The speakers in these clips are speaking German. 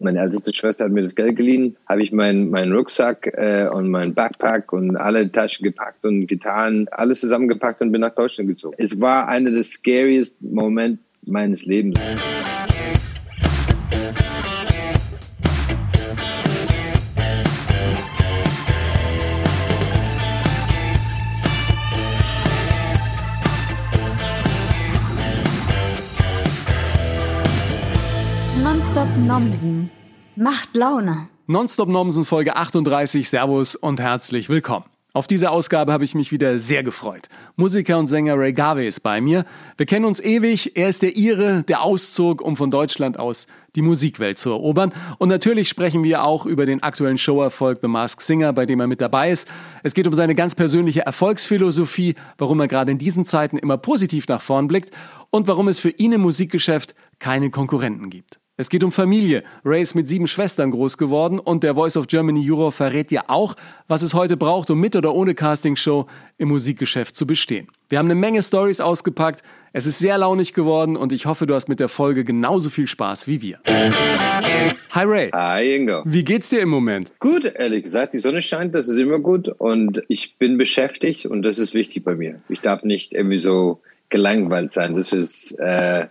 Meine älteste Schwester hat mir das Geld geliehen, habe ich meinen mein Rucksack äh, und mein Backpack und alle Taschen gepackt und Gitarren, alles zusammengepackt und bin nach Deutschland gezogen. Es war einer der scariest Momente meines Lebens. Nomsen. Macht Laune. Nonstop Nomsen Folge 38. Servus und herzlich willkommen. Auf diese Ausgabe habe ich mich wieder sehr gefreut. Musiker und Sänger Ray Garvey ist bei mir. Wir kennen uns ewig. Er ist der Ire, der auszog, um von Deutschland aus die Musikwelt zu erobern. Und natürlich sprechen wir auch über den aktuellen Showerfolg The Masked Singer, bei dem er mit dabei ist. Es geht um seine ganz persönliche Erfolgsphilosophie, warum er gerade in diesen Zeiten immer positiv nach vorn blickt und warum es für ihn im Musikgeschäft keine Konkurrenten gibt. Es geht um Familie. Ray ist mit sieben Schwestern groß geworden und der Voice of Germany Euro verrät dir auch, was es heute braucht, um mit oder ohne Castingshow im Musikgeschäft zu bestehen. Wir haben eine Menge Stories ausgepackt. Es ist sehr launig geworden und ich hoffe, du hast mit der Folge genauso viel Spaß wie wir. Hi Ray. Hi Ingo. Wie geht's dir im Moment? Gut, ehrlich gesagt. Die Sonne scheint, das ist immer gut und ich bin beschäftigt und das ist wichtig bei mir. Ich darf nicht irgendwie so gelangweilt sein. Das ist äh,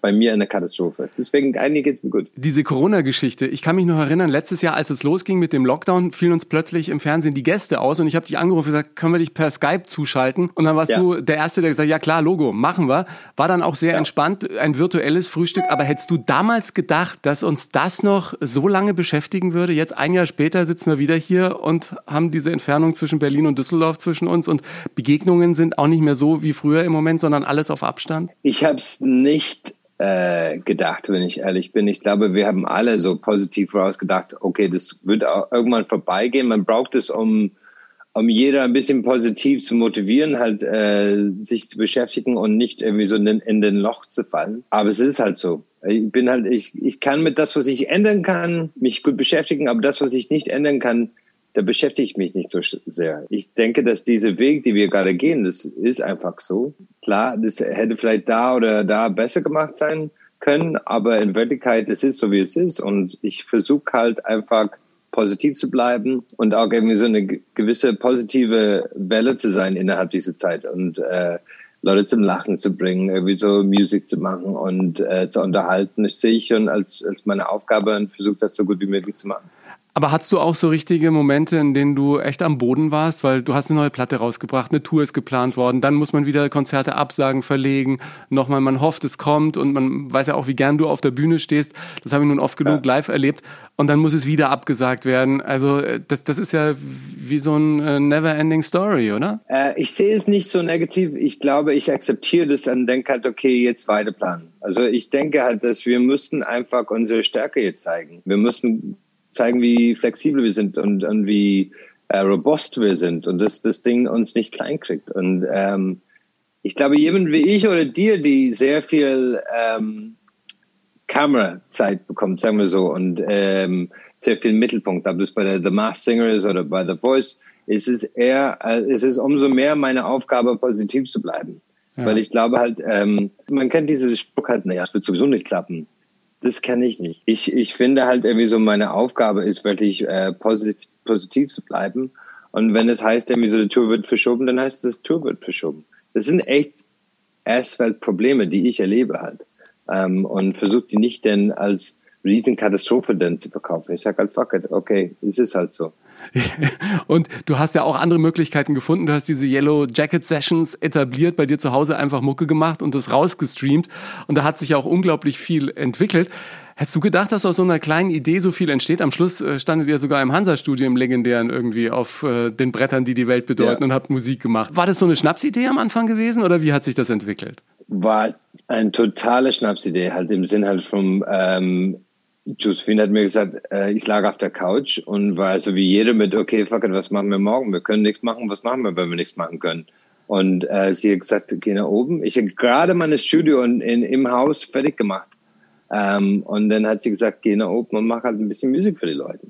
bei mir eine Katastrophe. Deswegen, eigentlich geht's mir gut. Diese Corona-Geschichte, ich kann mich noch erinnern, letztes Jahr, als es losging mit dem Lockdown, fielen uns plötzlich im Fernsehen die Gäste aus und ich habe dich angerufen und gesagt, können wir dich per Skype zuschalten? Und dann warst ja. du der Erste, der gesagt ja klar, Logo, machen wir. War dann auch sehr ja. entspannt, ein virtuelles Frühstück. Aber hättest du damals gedacht, dass uns das noch so lange beschäftigen würde? Jetzt ein Jahr später sitzen wir wieder hier und haben diese Entfernung zwischen Berlin und Düsseldorf zwischen uns und Begegnungen sind auch nicht mehr so wie früher im Moment, sondern alles auf Abstand? Ich habe es nicht äh, gedacht, wenn ich ehrlich bin. Ich glaube, wir haben alle so positiv rausgedacht, okay, das wird auch irgendwann vorbeigehen. Man braucht es, um, um jeder ein bisschen positiv zu motivieren, halt äh, sich zu beschäftigen und nicht irgendwie so in in den Loch zu fallen. Aber es ist halt so. Ich bin halt, ich, ich kann mit das, was ich ändern kann, mich gut beschäftigen, aber das, was ich nicht ändern kann, da beschäftige ich mich nicht so sehr. Ich denke, dass dieser Weg, die wir gerade gehen, das ist einfach so. Klar, das hätte vielleicht da oder da besser gemacht sein können, aber in Wirklichkeit, es ist so, wie es ist. Und ich versuche halt einfach positiv zu bleiben und auch irgendwie so eine gewisse positive Welle zu sein innerhalb dieser Zeit und äh, Leute zum Lachen zu bringen, irgendwie so Musik zu machen und äh, zu unterhalten. Das sehe ich schon als, als meine Aufgabe und versuche das so gut wie möglich zu machen. Aber hast du auch so richtige Momente, in denen du echt am Boden warst, weil du hast eine neue Platte rausgebracht, eine Tour ist geplant worden, dann muss man wieder Konzerte absagen, verlegen, nochmal, man hofft, es kommt und man weiß ja auch, wie gern du auf der Bühne stehst. Das habe ich nun oft genug ja. live erlebt und dann muss es wieder abgesagt werden. Also äh, das, das ist ja wie so ein äh, never-ending Story, oder? Äh, ich sehe es nicht so negativ. Ich glaube, ich akzeptiere das und denke halt, okay, jetzt weiter planen. Also ich denke halt, dass wir müssten einfach unsere Stärke jetzt zeigen. Wir müssen zeigen, wie flexibel wir sind und, und wie äh, robust wir sind und dass das Ding uns nicht klein kriegt. Und ähm, ich glaube, jemand wie ich oder dir, die sehr viel ähm, Kamerazeit bekommt, sagen wir so, und ähm, sehr viel Mittelpunkt, ob das bei der The Masked Singer ist oder bei The Voice, ist es eher, äh, es ist umso mehr meine Aufgabe, positiv zu bleiben. Ja. Weil ich glaube halt, ähm, man kennt dieses Spruch halt, naja, es wird sowieso nicht klappen das kann ich nicht. Ich, ich finde halt irgendwie so, meine Aufgabe ist wirklich äh, positiv, positiv zu bleiben. Und wenn es heißt, irgendwie so, die Tour wird verschoben, dann heißt es, die Tour wird verschoben. Das sind echt Asphalt-Probleme, die ich erlebe halt. Ähm, und versuche die nicht denn als Riesenkatastrophe dann zu verkaufen. Ich sage halt, fuck it, okay, es ist halt so. Und du hast ja auch andere Möglichkeiten gefunden. Du hast diese Yellow Jacket Sessions etabliert, bei dir zu Hause einfach Mucke gemacht und das rausgestreamt. Und da hat sich ja auch unglaublich viel entwickelt. Hättest du gedacht, dass aus so einer kleinen Idee so viel entsteht? Am Schluss äh, standet ihr sogar im Hansa-Studio im Legendären irgendwie auf äh, den Brettern, die die Welt bedeuten ja. und habt Musik gemacht. War das so eine Schnapsidee am Anfang gewesen oder wie hat sich das entwickelt? War eine totale Schnapsidee, halt im Sinn halt vom ähm, Josephine hat mir gesagt, äh, ich lag auf der Couch und war so wie jeder mit, okay, fuck it, was machen wir morgen? Wir können nichts machen, was machen wir, wenn wir nichts machen können? Und äh, sie hat gesagt, geh nach oben. Ich habe gerade mein Studio in, in, im Haus fertig gemacht. Ähm, und dann hat sie gesagt, geh nach oben und mach halt ein bisschen Musik für die Leute.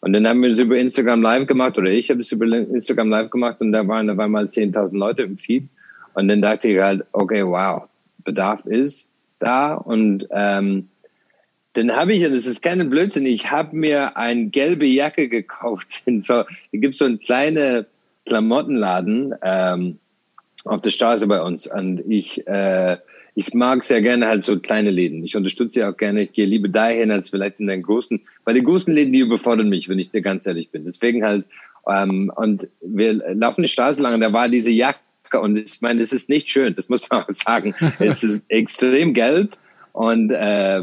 Und dann haben wir das über Instagram Live gemacht oder ich habe es über Instagram Live gemacht und da waren da waren mal 10.000 Leute im Feed. Und dann dachte ich halt, okay, wow, Bedarf ist da und ähm, Dann habe ich, und das ist keine Blödsinn, ich habe mir eine gelbe Jacke gekauft. In so, da gibt so einen kleinen Klamottenladen ähm, auf der Straße bei uns. Und ich, äh, ich mag sehr gerne halt so kleine Läden. Ich unterstütze ja auch gerne, ich gehe lieber dahin als vielleicht in den großen, weil die großen Läden, die überfordern mich, wenn ich dir ganz ehrlich bin. Deswegen halt, ähm, und wir laufen die Straße lang und da war diese Jacke und ich meine, es ist nicht schön, das muss man auch sagen. es ist extrem gelb und äh,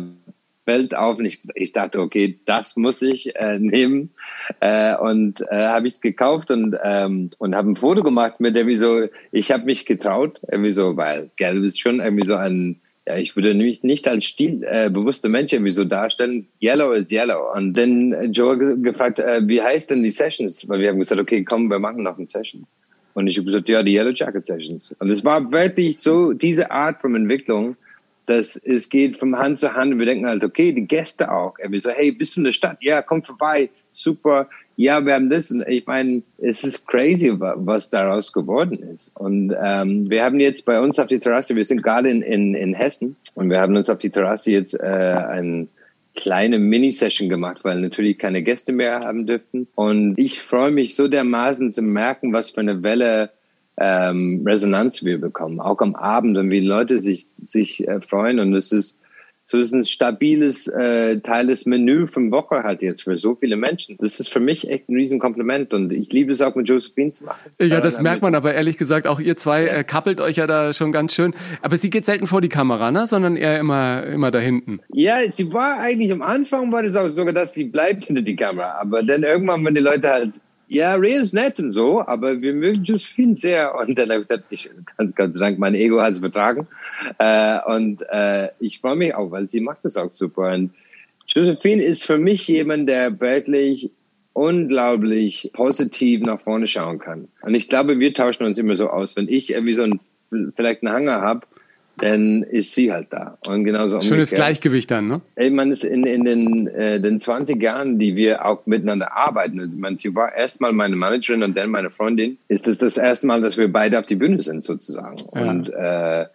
Welt auf und ich, ich dachte, okay, das muss ich äh, nehmen äh, und äh, habe ich es gekauft und ähm, und habe ein Foto gemacht mit irgendwie so, ich habe mich getraut, irgendwie so, weil gelb ist schon irgendwie so ein ja, ich würde mich nicht als stilbewusster äh, Mensch irgendwie so darstellen. Yellow is yellow. Und dann Joe gefragt, äh, wie heißt denn die Sessions? Weil wir haben gesagt, okay, komm, wir machen noch eine Session. Und ich habe gesagt, ja, die Yellow Jacket Sessions. Und es war wirklich so diese Art von Entwicklung, dass es geht von Hand zu Hand. Wir denken halt, okay, die Gäste auch. Wir so, hey, bist du in der Stadt? Ja, komm vorbei. Super. Ja, wir haben das. Und ich meine, es ist crazy, was daraus geworden ist. Und ähm, wir haben jetzt bei uns auf die Terrasse, wir sind gerade in, in, in Hessen und wir haben uns auf die Terrasse jetzt äh, ein kleine Mini-Session gemacht, weil natürlich keine Gäste mehr haben dürften. Und ich freue mich so dermaßen zu merken, was für eine Welle ähm, Resonanz wir bekommen, auch am Abend und wie Leute sich, sich äh, freuen. Und es ist so ist ein stabiles äh, Teil des Menü vom Woche halt jetzt für so viele Menschen. Das ist für mich echt ein Riesenkompliment und ich liebe es auch mit Josephine zu machen. Ja, das merkt man aber ehrlich gesagt auch ihr zwei äh, kappelt euch ja da schon ganz schön. Aber sie geht selten vor die Kamera, ne? Sondern eher immer immer da hinten. Ja, sie war eigentlich am Anfang war das auch sogar, dass sie bleibt hinter die Kamera, aber dann irgendwann, wenn die Leute halt ja, Ray ist nett und so, aber wir mögen Josephine sehr. Und dann habe ich gesagt, ich, Gott sei Dank, mein Ego hat es vertragen. Äh, und äh, ich freue mich auch, weil sie macht das auch super. Und Josephine ist für mich jemand, der wirklich unglaublich positiv nach vorne schauen kann. Und ich glaube, wir tauschen uns immer so aus. Wenn ich irgendwie so ein, vielleicht einen Hanger habe, dann ist sie halt da. Und genauso Schönes umgekehrt. Gleichgewicht dann, ne? Ich meine, in, in den, äh, den 20 Jahren, die wir auch miteinander arbeiten, also, ich meine, sie war erstmal meine Managerin und dann meine Freundin, ist es das, das erste Mal, dass wir beide auf die Bühne sind, sozusagen. Ja. Und äh,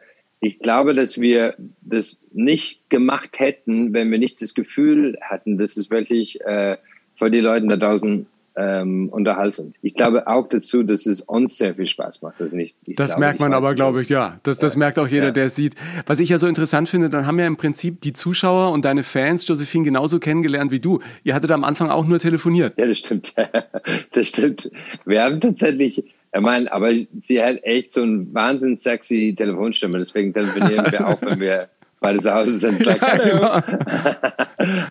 ich glaube, dass wir das nicht gemacht hätten, wenn wir nicht das Gefühl hatten, dass es wirklich äh, für die Leute da draußen ähm, unterhaltsam. Ich glaube auch dazu, dass es uns sehr viel Spaß macht. Also nicht, das glaube, merkt man aber, glaube ich, ja. Das, das ja. merkt auch jeder, ja. der es sieht. Was ich ja so interessant finde, dann haben ja im Prinzip die Zuschauer und deine Fans Josephine genauso kennengelernt wie du. Ihr hattet am Anfang auch nur telefoniert. Ja, das stimmt. Das stimmt. Wir haben tatsächlich, ich meine, aber sie hat echt so ein wahnsinnig sexy Telefonstimme. Deswegen telefonieren wir auch, wenn wir beide zu Hause sind. Ja, genau.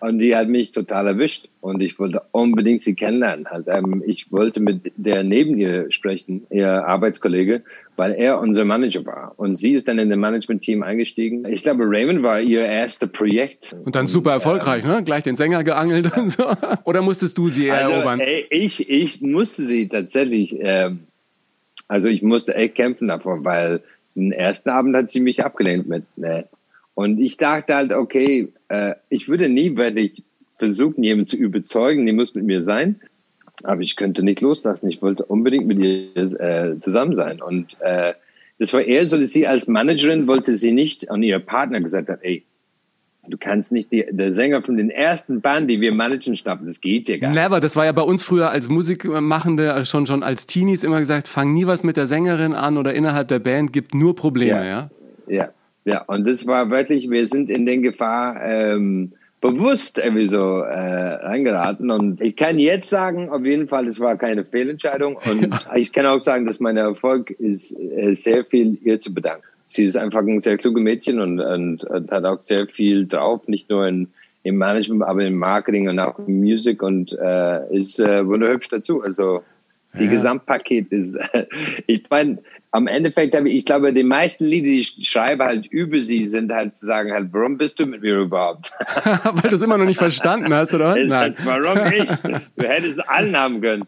und die hat mich total erwischt und ich wollte unbedingt sie kennenlernen. Halt, ähm, ich wollte mit der neben ihr sprechen, ihr Arbeitskollege, weil er unser Manager war. Und sie ist dann in das Management-Team eingestiegen. Ich glaube, Raymond war ihr erstes Projekt. Und dann super erfolgreich, ähm, ne? Gleich den Sänger geangelt und so. Oder musstest du sie also, erobern? Ey, ich, ich musste sie tatsächlich, ähm, also ich musste echt kämpfen davor, weil den ersten Abend hat sie mich abgelehnt mit, ne, und ich dachte halt, okay, äh, ich würde nie wirklich versuchen, jemanden zu überzeugen, die muss mit mir sein. Aber ich könnte nicht loslassen. Ich wollte unbedingt mit ihr äh, zusammen sein. Und äh, das war eher so, dass sie als Managerin wollte sie nicht an ihr Partner gesagt hat, ey, du kannst nicht die, der Sänger von den ersten Band, die wir managen, schnappen. Das geht ja gar nicht. Never. Das war ja bei uns früher als Musikmachende schon schon als Teenies immer gesagt, fang nie was mit der Sängerin an oder innerhalb der Band gibt nur Probleme, ja. Ja. ja. Ja, und das war wirklich, wir sind in den Gefahr ähm, bewusst irgendwie so äh, reingeraten. Und ich kann jetzt sagen, auf jeden Fall, es war keine Fehlentscheidung. Und ja. ich kann auch sagen, dass mein Erfolg ist äh, sehr viel ihr zu bedanken. Sie ist einfach ein sehr kluge Mädchen und, und, und hat auch sehr viel drauf, nicht nur in, im Management, aber im Marketing und auch in Musik und äh, ist äh, wunderhübsch dazu. Also die ja. Gesamtpaket ist, ich meine, am Endeffekt habe ich, ich glaube, die meisten Lieder, die ich schreibe halt über sie, sind halt zu sagen halt, warum bist du mit mir überhaupt? Weil du es immer noch nicht verstanden hast, oder? Nein. Halt, warum ich? Du hättest allen haben können.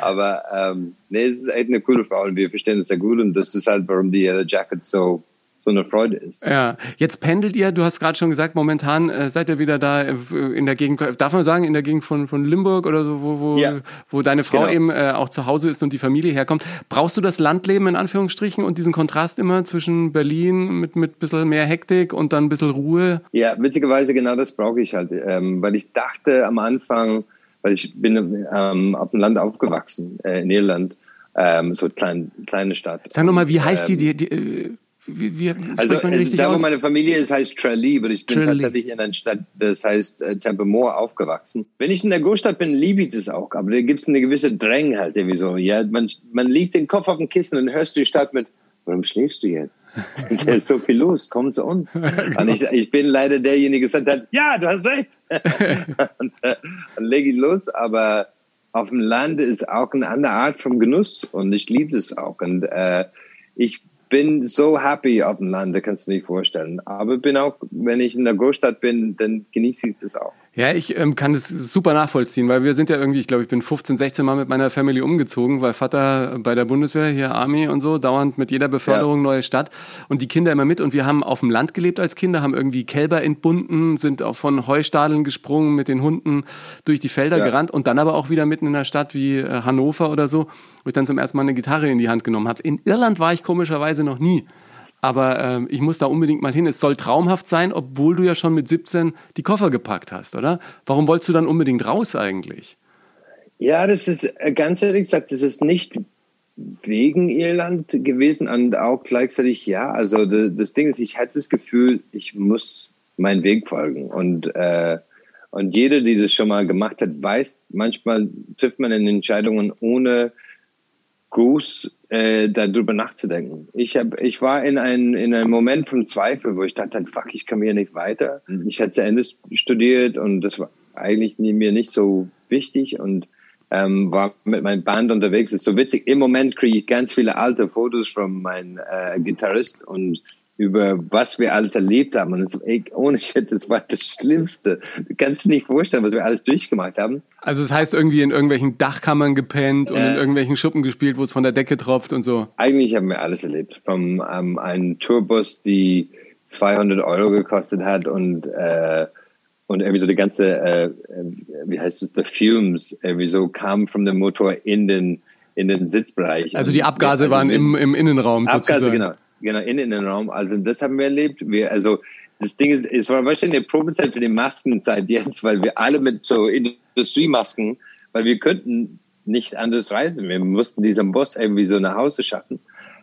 Aber ähm, nee, es ist echt eine coole Frau und wir verstehen es sehr gut und das ist halt, warum die Yellow Jackets so so eine Freude ist. Ja, jetzt pendelt ihr, du hast gerade schon gesagt, momentan äh, seid ihr wieder da äh, in der Gegend, darf man sagen, in der Gegend von, von Limburg oder so, wo, wo, ja. wo deine Frau genau. eben äh, auch zu Hause ist und die Familie herkommt. Brauchst du das Landleben in Anführungsstrichen und diesen Kontrast immer zwischen Berlin mit, mit ein bisschen mehr Hektik und dann ein bisschen Ruhe? Ja, witzigerweise genau das brauche ich halt, ähm, weil ich dachte am Anfang, weil ich bin ähm, auf dem Land aufgewachsen, äh, in Irland, ähm, so klein, kleine Stadt. Sag nochmal, wie heißt die, die, die äh, wie, wie also da, wo meine Familie ist, heißt Tralee, aber ich bin Tralee. tatsächlich in einer Stadt, das heißt äh, Templemore, aufgewachsen. Wenn ich in der Großstadt bin, liebe ich das auch, aber da gibt es eine gewisse Dräng halt irgendwie so. Ja, man, man liegt den Kopf auf dem Kissen und hörst die Stadt mit, warum schläfst du jetzt? da ist so viel los, komm zu uns. genau. Und ich, ich bin leider derjenige, der gesagt hat, ja, du hast recht. und äh, dann lege ich los, aber auf dem Land ist auch eine andere Art von Genuss und ich liebe das auch. Und äh, ich bin so happy auf dem Land, das kannst du nicht vorstellen. Aber bin auch, wenn ich in der Großstadt bin, dann genieße ich das auch. Ja, ich ähm, kann das super nachvollziehen, weil wir sind ja irgendwie, ich glaube, ich bin 15, 16 Mal mit meiner Family umgezogen, weil Vater bei der Bundeswehr, hier Army und so, dauernd mit jeder Beförderung ja. neue Stadt und die Kinder immer mit und wir haben auf dem Land gelebt als Kinder, haben irgendwie Kälber entbunden, sind auch von Heustadeln gesprungen, mit den Hunden durch die Felder ja. gerannt und dann aber auch wieder mitten in einer Stadt wie äh, Hannover oder so, wo ich dann zum ersten Mal eine Gitarre in die Hand genommen habe. In Irland war ich komischerweise noch nie. Aber ähm, ich muss da unbedingt mal hin. Es soll traumhaft sein, obwohl du ja schon mit 17 die Koffer gepackt hast, oder? Warum wolltest du dann unbedingt raus eigentlich? Ja, das ist äh, ganz ehrlich gesagt, das ist nicht wegen Irland gewesen und auch gleichzeitig ja. Also das Ding ist, ich hatte das Gefühl, ich muss meinen Weg folgen und äh, und jeder, die das schon mal gemacht hat, weiß, manchmal trifft man Entscheidungen ohne groß äh, darüber nachzudenken. Ich hab, ich war in, ein, in einem Moment von Zweifel, wo ich dachte, fuck, ich komme hier nicht weiter. Ich hatte zu Ende studiert und das war eigentlich nie, mir nicht so wichtig und ähm, war mit meinem Band unterwegs. Das ist so witzig. Im Moment kriege ich ganz viele alte Fotos von meinem äh, Gitarrist und über was wir alles erlebt haben. Und das, ey, ohne Shit, das war das Schlimmste. Du kannst dir nicht vorstellen, was wir alles durchgemacht haben. Also das heißt irgendwie in irgendwelchen Dachkammern gepennt äh, und in irgendwelchen Schuppen gespielt, wo es von der Decke tropft und so. Eigentlich haben wir alles erlebt. Vom ähm, einem Tourbus, die 200 Euro gekostet hat und äh, und irgendwie so die ganze, äh, wie heißt es, the fumes, irgendwie so kam von dem Motor in den in den Sitzbereich. Also die Abgase also waren im, im Innenraum Abgase, sozusagen. genau. Genau, in, in den Raum. Also das haben wir erlebt. Wir, also das Ding ist, es war wahrscheinlich eine Probezeit für die Maskenzeit jetzt, weil wir alle mit so Industriemasken, weil wir könnten nicht anders reisen. Wir mussten diesen Bus irgendwie so nach Hause schaffen.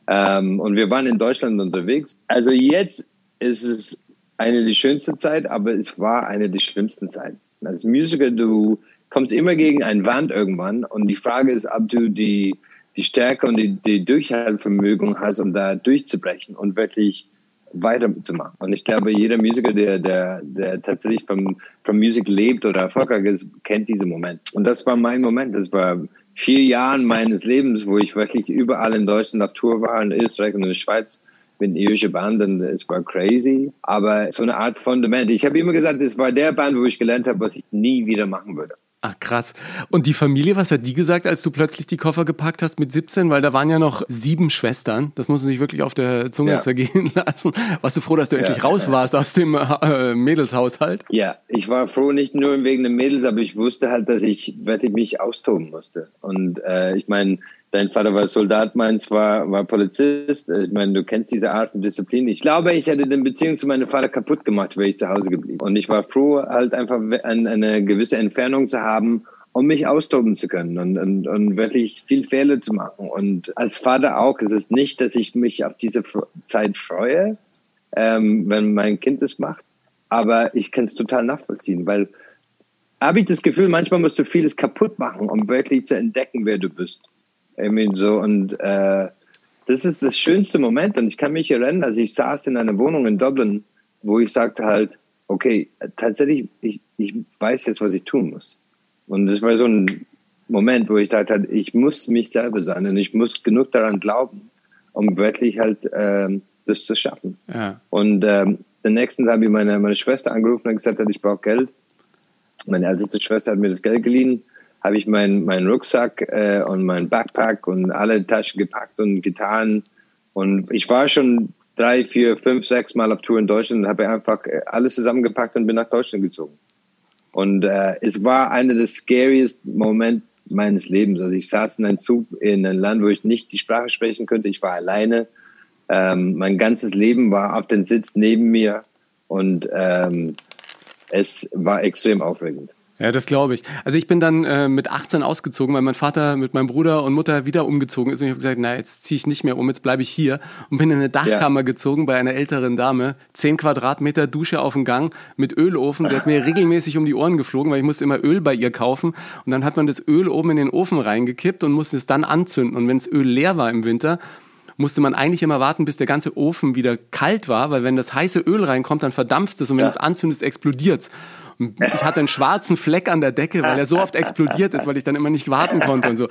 Ähm, und wir waren in Deutschland unterwegs. Also jetzt ist es eine der schönsten Zeit, aber es war eine der schlimmsten Zeiten. Als Musiker, du kommst immer gegen eine Wand irgendwann und die Frage ist, ob du die die Stärke und die, die Durchhaltevermögen hast, um da durchzubrechen und wirklich weiterzumachen. Und ich glaube, jeder Musiker, der, der, der tatsächlich vom, vom Musik lebt oder erfolgreich ist, kennt diesen Moment. Und das war mein Moment. Das war vier Jahre meines Lebens, wo ich wirklich überall in Deutschland auf Tour war, in Österreich und in der Schweiz mit irische Band es war crazy. Aber so eine Art Fundament. Ich habe immer gesagt, es war der Band, wo ich gelernt habe, was ich nie wieder machen würde. Ach krass. Und die Familie, was hat die gesagt, als du plötzlich die Koffer gepackt hast mit 17? Weil da waren ja noch sieben Schwestern. Das muss man sich wirklich auf der Zunge ja. zergehen lassen. Warst du froh, dass du ja. endlich raus warst aus dem äh, Mädelshaushalt? Ja, ich war froh, nicht nur wegen den Mädels, aber ich wusste halt, dass ich, ich mich austoben musste. Und äh, ich meine, Dein Vater war Soldat, meins war, war Polizist. Ich meine, du kennst diese Art von Disziplin. Ich glaube, ich hätte die Beziehung zu meinem Vater kaputt gemacht, wäre ich zu Hause geblieben. Und ich war froh, halt einfach eine gewisse Entfernung zu haben, um mich austoben zu können und, und, und wirklich viel Fehler zu machen. Und als Vater auch ist es nicht, dass ich mich auf diese Zeit freue, ähm, wenn mein Kind es macht. Aber ich kann es total nachvollziehen, weil habe ich das Gefühl, manchmal musst du vieles kaputt machen, um wirklich zu entdecken, wer du bist. I mean, so, und äh, das ist das schönste Moment. Und ich kann mich erinnern, als ich saß in einer Wohnung in Dublin, wo ich sagte halt, okay, tatsächlich, ich, ich weiß jetzt, was ich tun muss. Und das war so ein Moment, wo ich dachte, halt, ich muss mich selber sein und ich muss genug daran glauben, um wirklich halt ähm, das zu schaffen. Ja. Und ähm, den nächsten Tag habe ich meine, meine Schwester angerufen und gesagt, ich brauche Geld. Meine älteste Schwester hat mir das Geld geliehen habe ich meinen mein Rucksack äh, und mein Backpack und alle Taschen gepackt und getan. Und ich war schon drei, vier, fünf, sechs Mal auf Tour in Deutschland und habe einfach äh, alles zusammengepackt und bin nach Deutschland gezogen. Und äh, es war einer der scariest Momente meines Lebens. Also ich saß in einem Zug in einem Land, wo ich nicht die Sprache sprechen könnte. Ich war alleine. Ähm, mein ganzes Leben war auf dem Sitz neben mir und ähm, es war extrem aufregend. Ja, das glaube ich. Also ich bin dann äh, mit 18 ausgezogen, weil mein Vater mit meinem Bruder und Mutter wieder umgezogen ist. Und ich habe gesagt, na, jetzt ziehe ich nicht mehr um, jetzt bleibe ich hier. Und bin in eine Dachkammer ja. gezogen bei einer älteren Dame. Zehn Quadratmeter Dusche auf dem Gang mit Ölofen. Der ist mir regelmäßig um die Ohren geflogen, weil ich musste immer Öl bei ihr kaufen. Und dann hat man das Öl oben in den Ofen reingekippt und musste es dann anzünden. Und wenn das Öl leer war im Winter, musste man eigentlich immer warten, bis der ganze Ofen wieder kalt war, weil wenn das heiße Öl reinkommt, dann verdampft es und wenn ja. es anzündet, explodiert ich hatte einen schwarzen Fleck an der Decke, weil er so oft explodiert ist, weil ich dann immer nicht warten konnte und so.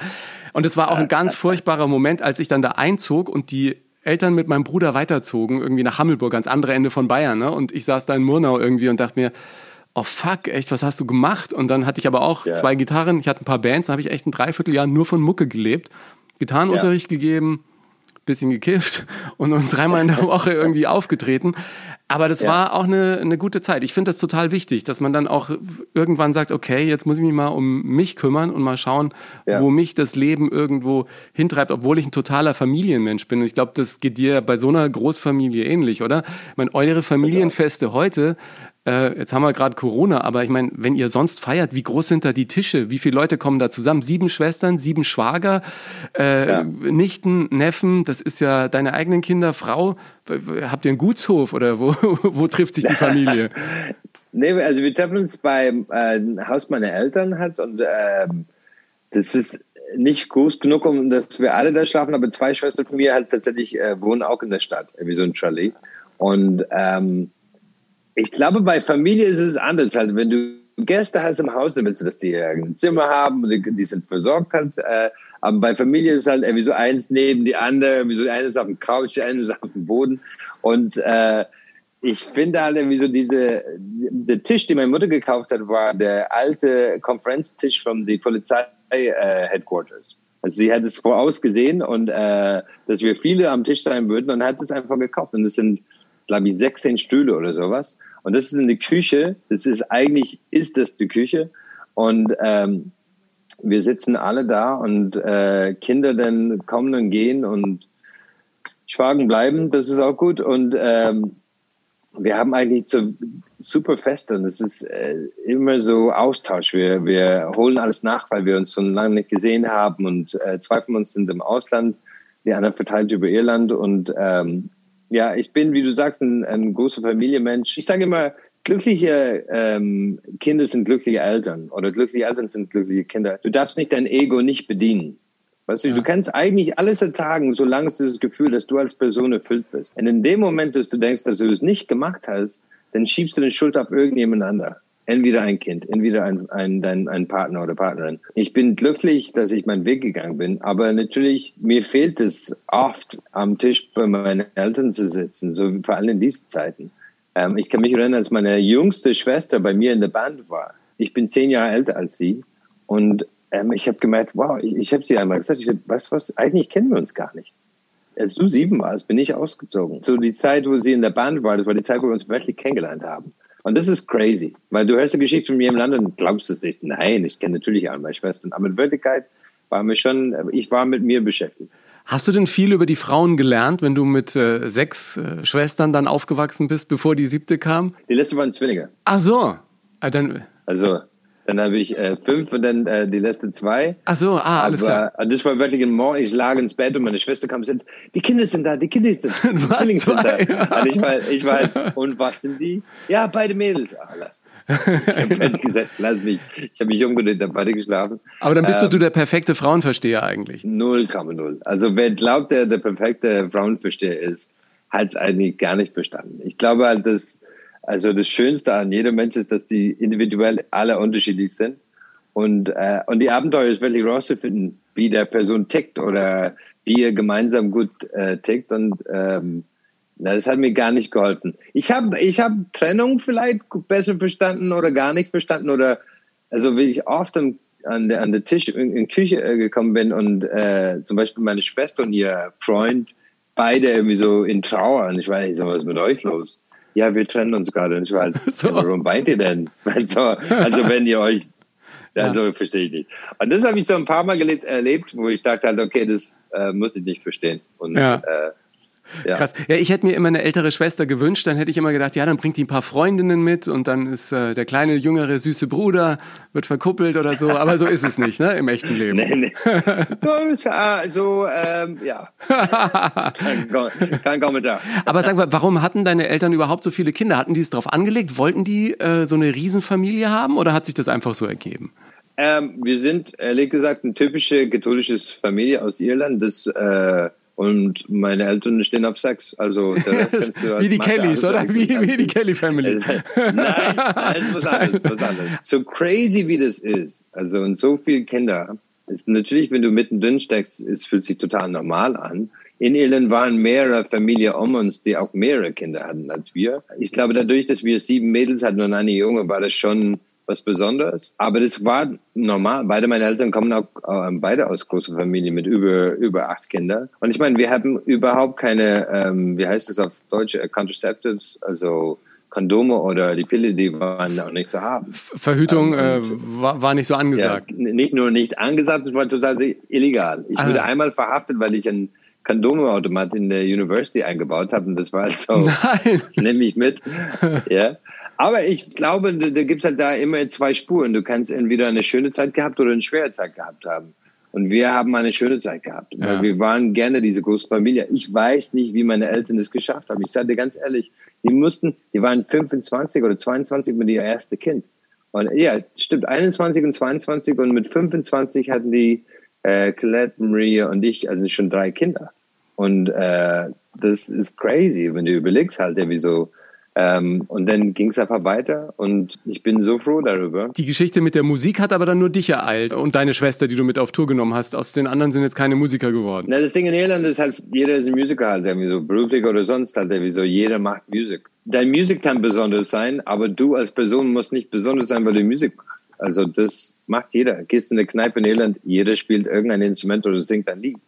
Und es war auch ein ganz furchtbarer Moment, als ich dann da einzog und die Eltern mit meinem Bruder weiterzogen, irgendwie nach Hammelburg, ans andere Ende von Bayern. Ne? Und ich saß da in Murnau irgendwie und dachte mir, oh fuck, echt, was hast du gemacht? Und dann hatte ich aber auch ja. zwei Gitarren, ich hatte ein paar Bands, dann habe ich echt ein Dreivierteljahr nur von Mucke gelebt, Gitarrenunterricht ja. gegeben, bisschen gekifft und, und dreimal in der Woche irgendwie aufgetreten. Aber das ja. war auch eine, eine gute Zeit. Ich finde das total wichtig, dass man dann auch irgendwann sagt, okay, jetzt muss ich mich mal um mich kümmern und mal schauen, ja. wo mich das Leben irgendwo hintreibt, obwohl ich ein totaler Familienmensch bin. Und ich glaube, das geht dir bei so einer Großfamilie ähnlich, oder? Ich meine, eure Familienfeste heute äh, jetzt haben wir gerade Corona, aber ich meine, wenn ihr sonst feiert, wie groß sind da die Tische? Wie viele Leute kommen da zusammen? Sieben Schwestern, sieben Schwager, äh, ja. Nichten, Neffen, das ist ja deine eigenen Kinder, Frau. Habt ihr einen Gutshof oder wo, wo trifft sich die Familie? nee, also wir treffen uns beim äh, Haus meiner Eltern halt und ähm, das ist nicht groß genug, um dass wir alle da schlafen, aber zwei Schwestern von mir halt tatsächlich äh, wohnen auch in der Stadt, wie so ein Chalet. Und ähm, ich glaube, bei Familie ist es anders. Halt, wenn du Gäste hast im Haus, dann willst du, dass die ein Zimmer haben, die, die sind versorgt halt. Äh, aber bei Familie ist es halt irgendwie so eins neben die andere, wie so eines auf dem Couch, eines auf dem Boden. Und äh, ich finde halt irgendwie so diese, der Tisch, den meine Mutter gekauft hat, war der alte Konferenztisch von der Polizei äh, Headquarters. Also sie hat es vorausgesehen und äh, dass wir viele am Tisch sein würden und hat es einfach gekauft. Und es sind glaube ich, 16 Stühle oder sowas. Und das ist eine Küche. Das ist eigentlich, ist das die Küche. Und ähm, wir sitzen alle da und äh, Kinder dann kommen und gehen und Schwagen bleiben. Das ist auch gut. Und ähm, wir haben eigentlich so super Feste und es ist äh, immer so Austausch. Wir, wir holen alles nach, weil wir uns so lange nicht gesehen haben und äh, zwei von uns sind im Ausland, die anderen verteilt über Irland und ähm, ja, ich bin, wie du sagst, ein, ein großer Familienmensch. Ich sage immer, glückliche ähm, Kinder sind glückliche Eltern oder glückliche Eltern sind glückliche Kinder. Du darfst nicht dein Ego nicht bedienen. Weißt du, ja. du kannst eigentlich alles ertragen, solange es dieses Gefühl, dass du als Person erfüllt bist. Und in dem Moment, dass du denkst, dass du es nicht gemacht hast, dann schiebst du den Schuld auf irgendjemand anderen entweder ein Kind, entweder ein, ein, ein, Partner oder Partnerin. Ich bin glücklich, dass ich meinen Weg gegangen bin, aber natürlich, mir fehlt es oft, am Tisch bei meinen Eltern zu sitzen, so vor allem in diesen Zeiten. Ähm, ich kann mich erinnern, als meine jüngste Schwester bei mir in der Band war. Ich bin zehn Jahre älter als sie und ähm, ich habe gemerkt, wow, ich, ich habe sie einmal gesagt, ich hab, du was, eigentlich kennen wir uns gar nicht als du sieben warst, bin ich ausgezogen. So die Zeit, wo sie in der Band war, das war die Zeit, wo wir uns wirklich kennengelernt haben. Und das ist crazy, weil du hörst eine Geschichte von mir im Land und glaubst es nicht. Nein, ich kenne natürlich alle meine Schwestern, aber in Wirklichkeit war mir schon, ich war mit mir beschäftigt. Hast du denn viel über die Frauen gelernt, wenn du mit äh, sechs äh, Schwestern dann aufgewachsen bist, bevor die siebte kam? Die letzte waren Zwillinge. Ach so. Ah, dann, also dann habe ich äh, fünf und dann äh, die letzten zwei. Ach so, ah, alles Aber, klar. Und das war wirklich ein Morgen, ich lag ins Bett und meine Schwester kam und sagte, die Kinder sind da, die Kinder sind, die was Zwillinge sind da. Ja. Und ich war, ich war halt, und was sind die? Ja, beide Mädels. Ah, lass Ich habe gesagt, lass mich. Ich habe mich umgedreht, habe beide geschlafen. Aber dann bist ähm, du der perfekte Frauenversteher eigentlich. Null Komma null. Also wer glaubt, der der perfekte Frauenversteher ist, hat es eigentlich gar nicht verstanden. Ich glaube halt, dass also das Schönste an jedem Mensch ist, dass die individuell alle unterschiedlich sind. Und, äh, und die Abenteuer ist wirklich rauszufinden, wie der Person tickt oder wie ihr gemeinsam gut äh, tickt. Und ähm, na, das hat mir gar nicht geholfen. Ich habe ich hab Trennung vielleicht besser verstanden oder gar nicht verstanden. Oder also wie ich oft an, an, der, an der Tisch in, in Küche äh, gekommen bin und äh, zum Beispiel meine Schwester und ihr Freund beide irgendwie so in Trauer. Und ich weiß nicht, was ist mit euch los? Ja, wir trennen uns gerade. War halt, so. ja, warum weint ihr denn? Also, also wenn ihr euch also ja. verstehe ich nicht. Und das habe ich so ein paar Mal gelebt, erlebt, wo ich dachte halt, okay, das äh, muss ich nicht verstehen. Und ja. äh, ja. Krass. Ja, ich hätte mir immer eine ältere Schwester gewünscht. Dann hätte ich immer gedacht, ja, dann bringt die ein paar Freundinnen mit und dann ist äh, der kleine, jüngere, süße Bruder wird verkuppelt oder so. Aber so ist es nicht, ne, im echten Leben. Nee, nee. also, ähm, ja. kein, kein Kommentar. Aber sag mal, warum hatten deine Eltern überhaupt so viele Kinder? Hatten die es darauf angelegt? Wollten die äh, so eine Riesenfamilie haben oder hat sich das einfach so ergeben? Ähm, wir sind, ehrlich gesagt, eine typische katholische Familie aus Irland. Das äh, und meine Eltern stehen auf Sex. Also Wie die Kellys, oder? Wie, wie die Kelly Family. nein, nein, ist was anderes, was anderes. So crazy wie das ist, also und so viele Kinder, ist natürlich, wenn du mittendrin steckst, es fühlt sich total normal an. In Irland waren mehrere Familien um uns, die auch mehrere Kinder hatten als wir. Ich glaube, dadurch, dass wir sieben Mädels hatten und eine Junge, war das schon was Besonderes. Aber das war normal. Beide meine Eltern kommen auch äh, beide aus großen Familien mit über, über acht Kindern. Und ich meine, wir haben überhaupt keine, ähm, wie heißt das auf Deutsch, äh, Contraceptives, also Kondome oder die Pille, die waren auch nicht zu haben. Verhütung ähm, äh, war, war, nicht so angesagt. Ja, nicht nur nicht angesagt, es war total illegal. Ich ah. wurde einmal verhaftet, weil ich ein Kondomautomat in der University eingebaut habe und das war halt so, Nein. nehme ich mit. ja. Aber ich glaube, da gibt's halt da immer zwei Spuren. Du kannst entweder eine schöne Zeit gehabt oder eine schwere Zeit gehabt haben. Und wir haben eine schöne Zeit gehabt. Ja. Wir waren gerne diese große Familie. Ich weiß nicht, wie meine Eltern es geschafft haben. Ich sage dir ganz ehrlich, die mussten, die waren 25 oder 22 mit ihr erste Kind. Und ja, stimmt, 21 und 22 und mit 25 hatten die äh, Colette, Maria und ich also schon drei Kinder. Und äh, das ist crazy, wenn du überlegst halt, ja, wieso ähm, und dann ging es einfach weiter und ich bin so froh darüber. Die Geschichte mit der Musik hat aber dann nur dich ereilt und deine Schwester, die du mit auf Tour genommen hast. Aus den anderen sind jetzt keine Musiker geworden. Na, das Ding in Irland ist halt, jeder ist ein Musiker halt, irgendwie so beruflich oder sonst halt, irgendwie so, jeder macht Musik. Dein Musik kann besonders sein, aber du als Person musst nicht besonders sein, weil du Musik machst. Also das macht jeder. Gehst in eine Kneipe in Irland, jeder spielt irgendein Instrument oder singt ein Lied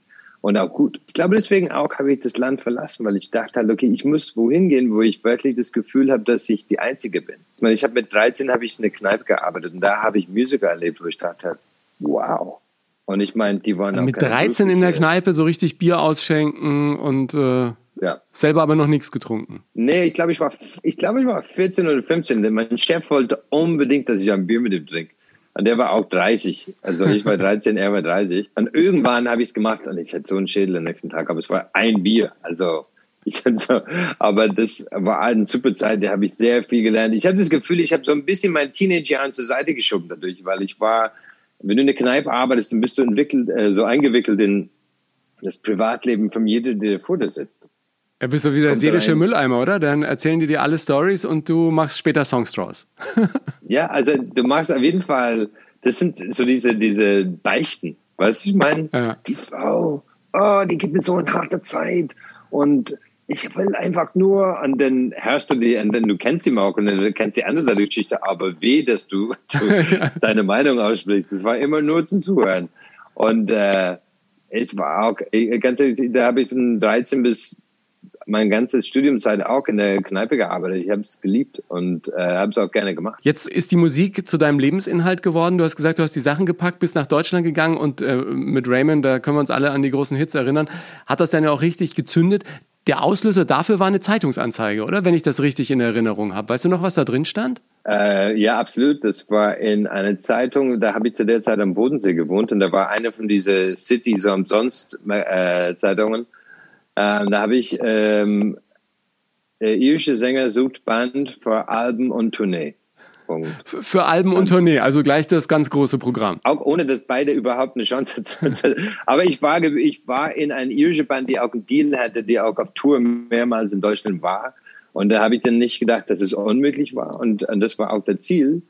und auch gut. Ich glaube, deswegen auch habe ich das Land verlassen, weil ich dachte halt, okay, ich muss wohin gehen, wo ich wirklich das Gefühl habe, dass ich die Einzige bin. Ich meine, ich habe mit 13 habe ich in der Kneipe gearbeitet und da habe ich Musiker erlebt, wo ich dachte, wow. Und ich meine, die waren auch Mit 13 in der Kneipe so richtig Bier ausschenken und äh, ja. selber aber noch nichts getrunken. Nee, ich glaube, ich war, ich glaube, ich war 14 oder 15. Mein Chef wollte unbedingt, dass ich ein Bier mit ihm trinke. Und der war auch 30. Also ich war 13, er war 30. Und irgendwann habe ich es gemacht und ich hatte so einen Schädel am nächsten Tag, aber es war ein Bier. Also ich so, aber das war eine super Zeit, da habe ich sehr viel gelernt. Ich habe das Gefühl, ich habe so ein bisschen mein Teenagerjahren zur Seite geschoben dadurch, weil ich war, wenn du in der Kneipe arbeitest, dann bist du entwickelt, äh, so eingewickelt in das Privatleben von jedem, der vor dir sitzt. Ja, bist du wieder der seelische Mülleimer, oder? Dann erzählen die dir alle Stories und du machst später Songs draus. ja, also du machst auf jeden Fall, das sind so diese, diese Beichten. Weißt du, ich meine, ja. die Frau, oh, die gibt mir so eine harte Zeit und ich will einfach nur, und dann hörst du die, und dann du kennst sie auch und dann kennst die andere Seite der Geschichte, aber weh, dass du, du deine Meinung aussprichst. Das war immer nur zum Zuhören. Und äh, es war auch, ganz ehrlich, da habe ich von 13 bis mein ganzes Studiumzeit auch in der Kneipe gearbeitet. Ich habe es geliebt und äh, habe es auch gerne gemacht. Jetzt ist die Musik zu deinem Lebensinhalt geworden. Du hast gesagt, du hast die Sachen gepackt, bist nach Deutschland gegangen und äh, mit Raymond, da können wir uns alle an die großen Hits erinnern, hat das dann ja auch richtig gezündet. Der Auslöser dafür war eine Zeitungsanzeige, oder? Wenn ich das richtig in Erinnerung habe. Weißt du noch, was da drin stand? Äh, ja, absolut. Das war in einer Zeitung, da habe ich zu der Zeit am Bodensee gewohnt und da war eine von diesen City so umsonst äh, Zeitungen ähm, da habe ich ähm, irische Sänger sucht Band für Alben und Tournee. Für Alben und Tournee, also gleich das ganz große Programm. Auch ohne, dass beide überhaupt eine Chance hatten. Aber ich war, ich war in einer irischen Band, die auch einen Deal hatte, die auch auf Tour mehrmals in Deutschland war. Und da habe ich dann nicht gedacht, dass es unmöglich war. Und, und das war auch das Ziel.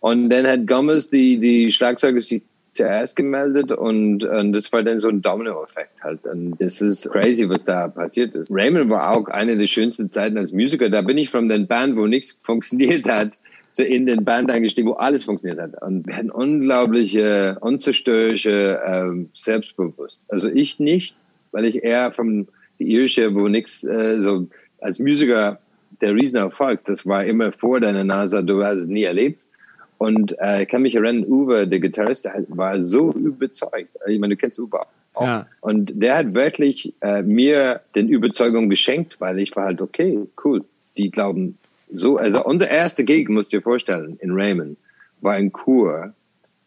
Und dann hat Gomez, die, die Schlagzeuger, sich zuerst gemeldet und, und das war dann so ein Domino-Effekt halt. Und das ist crazy, was da passiert ist. Raymond war auch eine der schönsten Zeiten als Musiker. Da bin ich von den Band, wo nichts funktioniert hat, so in den Band eingestiegen, wo alles funktioniert hat. Und wir hatten unglaubliche, unzerstörerische, ähm, selbstbewusst. Also ich nicht, weil ich eher vom die irische, wo nichts, äh, so als Musiker, der Riesenerfolg, das war immer vor deiner Nase, du hast es nie erlebt. Und äh, ich kann mich erinnern, Uwe, der Gitarrist, der war so überzeugt. Ich meine, du kennst Uwe auch. Ja. Und der hat wirklich äh, mir den Überzeugung geschenkt, weil ich war halt, okay, cool. Die glauben so, also unser erster Gig, musst du dir vorstellen, in Raymond, war in Kur.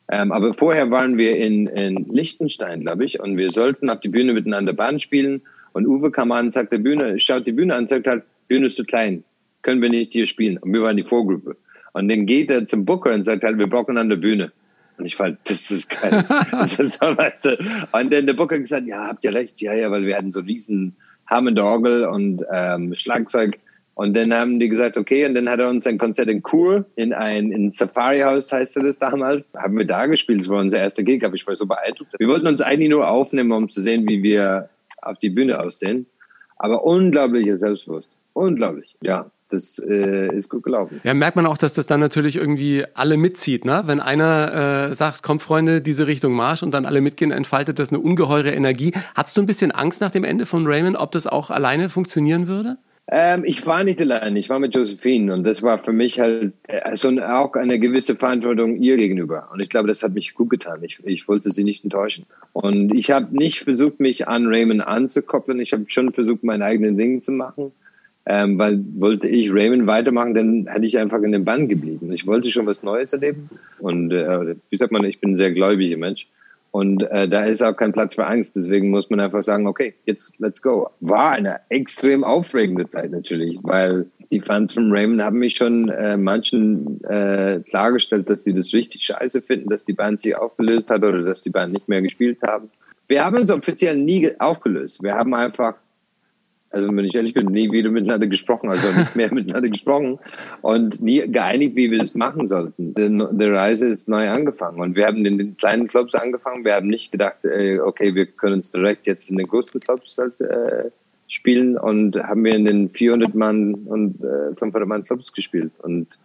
Ähm, aber vorher waren wir in, in Liechtenstein, glaube ich, und wir sollten auf die Bühne miteinander Band spielen. Und Uwe kam an, sagt der Bühne, schaut die Bühne an, sagt halt, Bühne ist zu klein, können wir nicht hier spielen. Und wir waren die Vorgruppe. Und dann geht er zum Booker und sagt halt, wir brauchen an der Bühne. Und ich fand, das ist geil. das ist so, weißt du. Und dann der Booker gesagt, ja, habt ihr recht, ja, ja, weil wir hatten so riesen Hammond-Orgel und ähm, Schlagzeug. Und dann haben die gesagt, okay, und dann hat er uns ein Konzert in Kur, in ein in Safari-Haus heißt das damals, haben wir da gespielt, das war unser erster Gig, aber ich war so beeindruckt. Wir wollten uns eigentlich nur aufnehmen, um zu sehen, wie wir auf die Bühne aussehen. Aber unglaubliches Selbstbewusst. Unglaublich, ja das äh, ist gut gelaufen. Ja, merkt man auch, dass das dann natürlich irgendwie alle mitzieht, ne? Wenn einer äh, sagt, kommt Freunde, diese Richtung Marsch und dann alle mitgehen, entfaltet das eine ungeheure Energie. Hattest du ein bisschen Angst nach dem Ende von Raymond, ob das auch alleine funktionieren würde? Ähm, ich war nicht allein, ich war mit Josephine und das war für mich halt also auch eine gewisse Verantwortung ihr gegenüber. Und ich glaube, das hat mich gut getan. Ich, ich wollte sie nicht enttäuschen. Und ich habe nicht versucht, mich an Raymond anzukoppeln. Ich habe schon versucht, mein eigenes Ding zu machen. Ähm, weil wollte ich Raymond weitermachen, dann hätte ich einfach in dem Bann geblieben. Ich wollte schon was Neues erleben und äh, wie sagt man, ich bin ein sehr gläubiger Mensch und äh, da ist auch kein Platz für Angst. Deswegen muss man einfach sagen, okay, jetzt let's go. War eine extrem aufregende Zeit natürlich, weil die Fans von Raymond haben mich schon äh, manchen äh, klargestellt, dass die das richtig scheiße finden, dass die Band sich aufgelöst hat oder dass die Band nicht mehr gespielt haben. Wir haben uns offiziell nie aufgelöst. Wir haben einfach also wenn ich ehrlich bin, nie wieder miteinander gesprochen, also nicht mehr miteinander gesprochen und nie geeinigt, wie wir das machen sollten. Die, Reise ist neu angefangen und wir haben in den kleinen Clubs angefangen. Wir haben nicht gedacht, äh, okay, wir können uns direkt jetzt in den großen Clubs halt, äh, spielen und haben wir in den 400 Mann und äh, 500 Mann Clubs gespielt und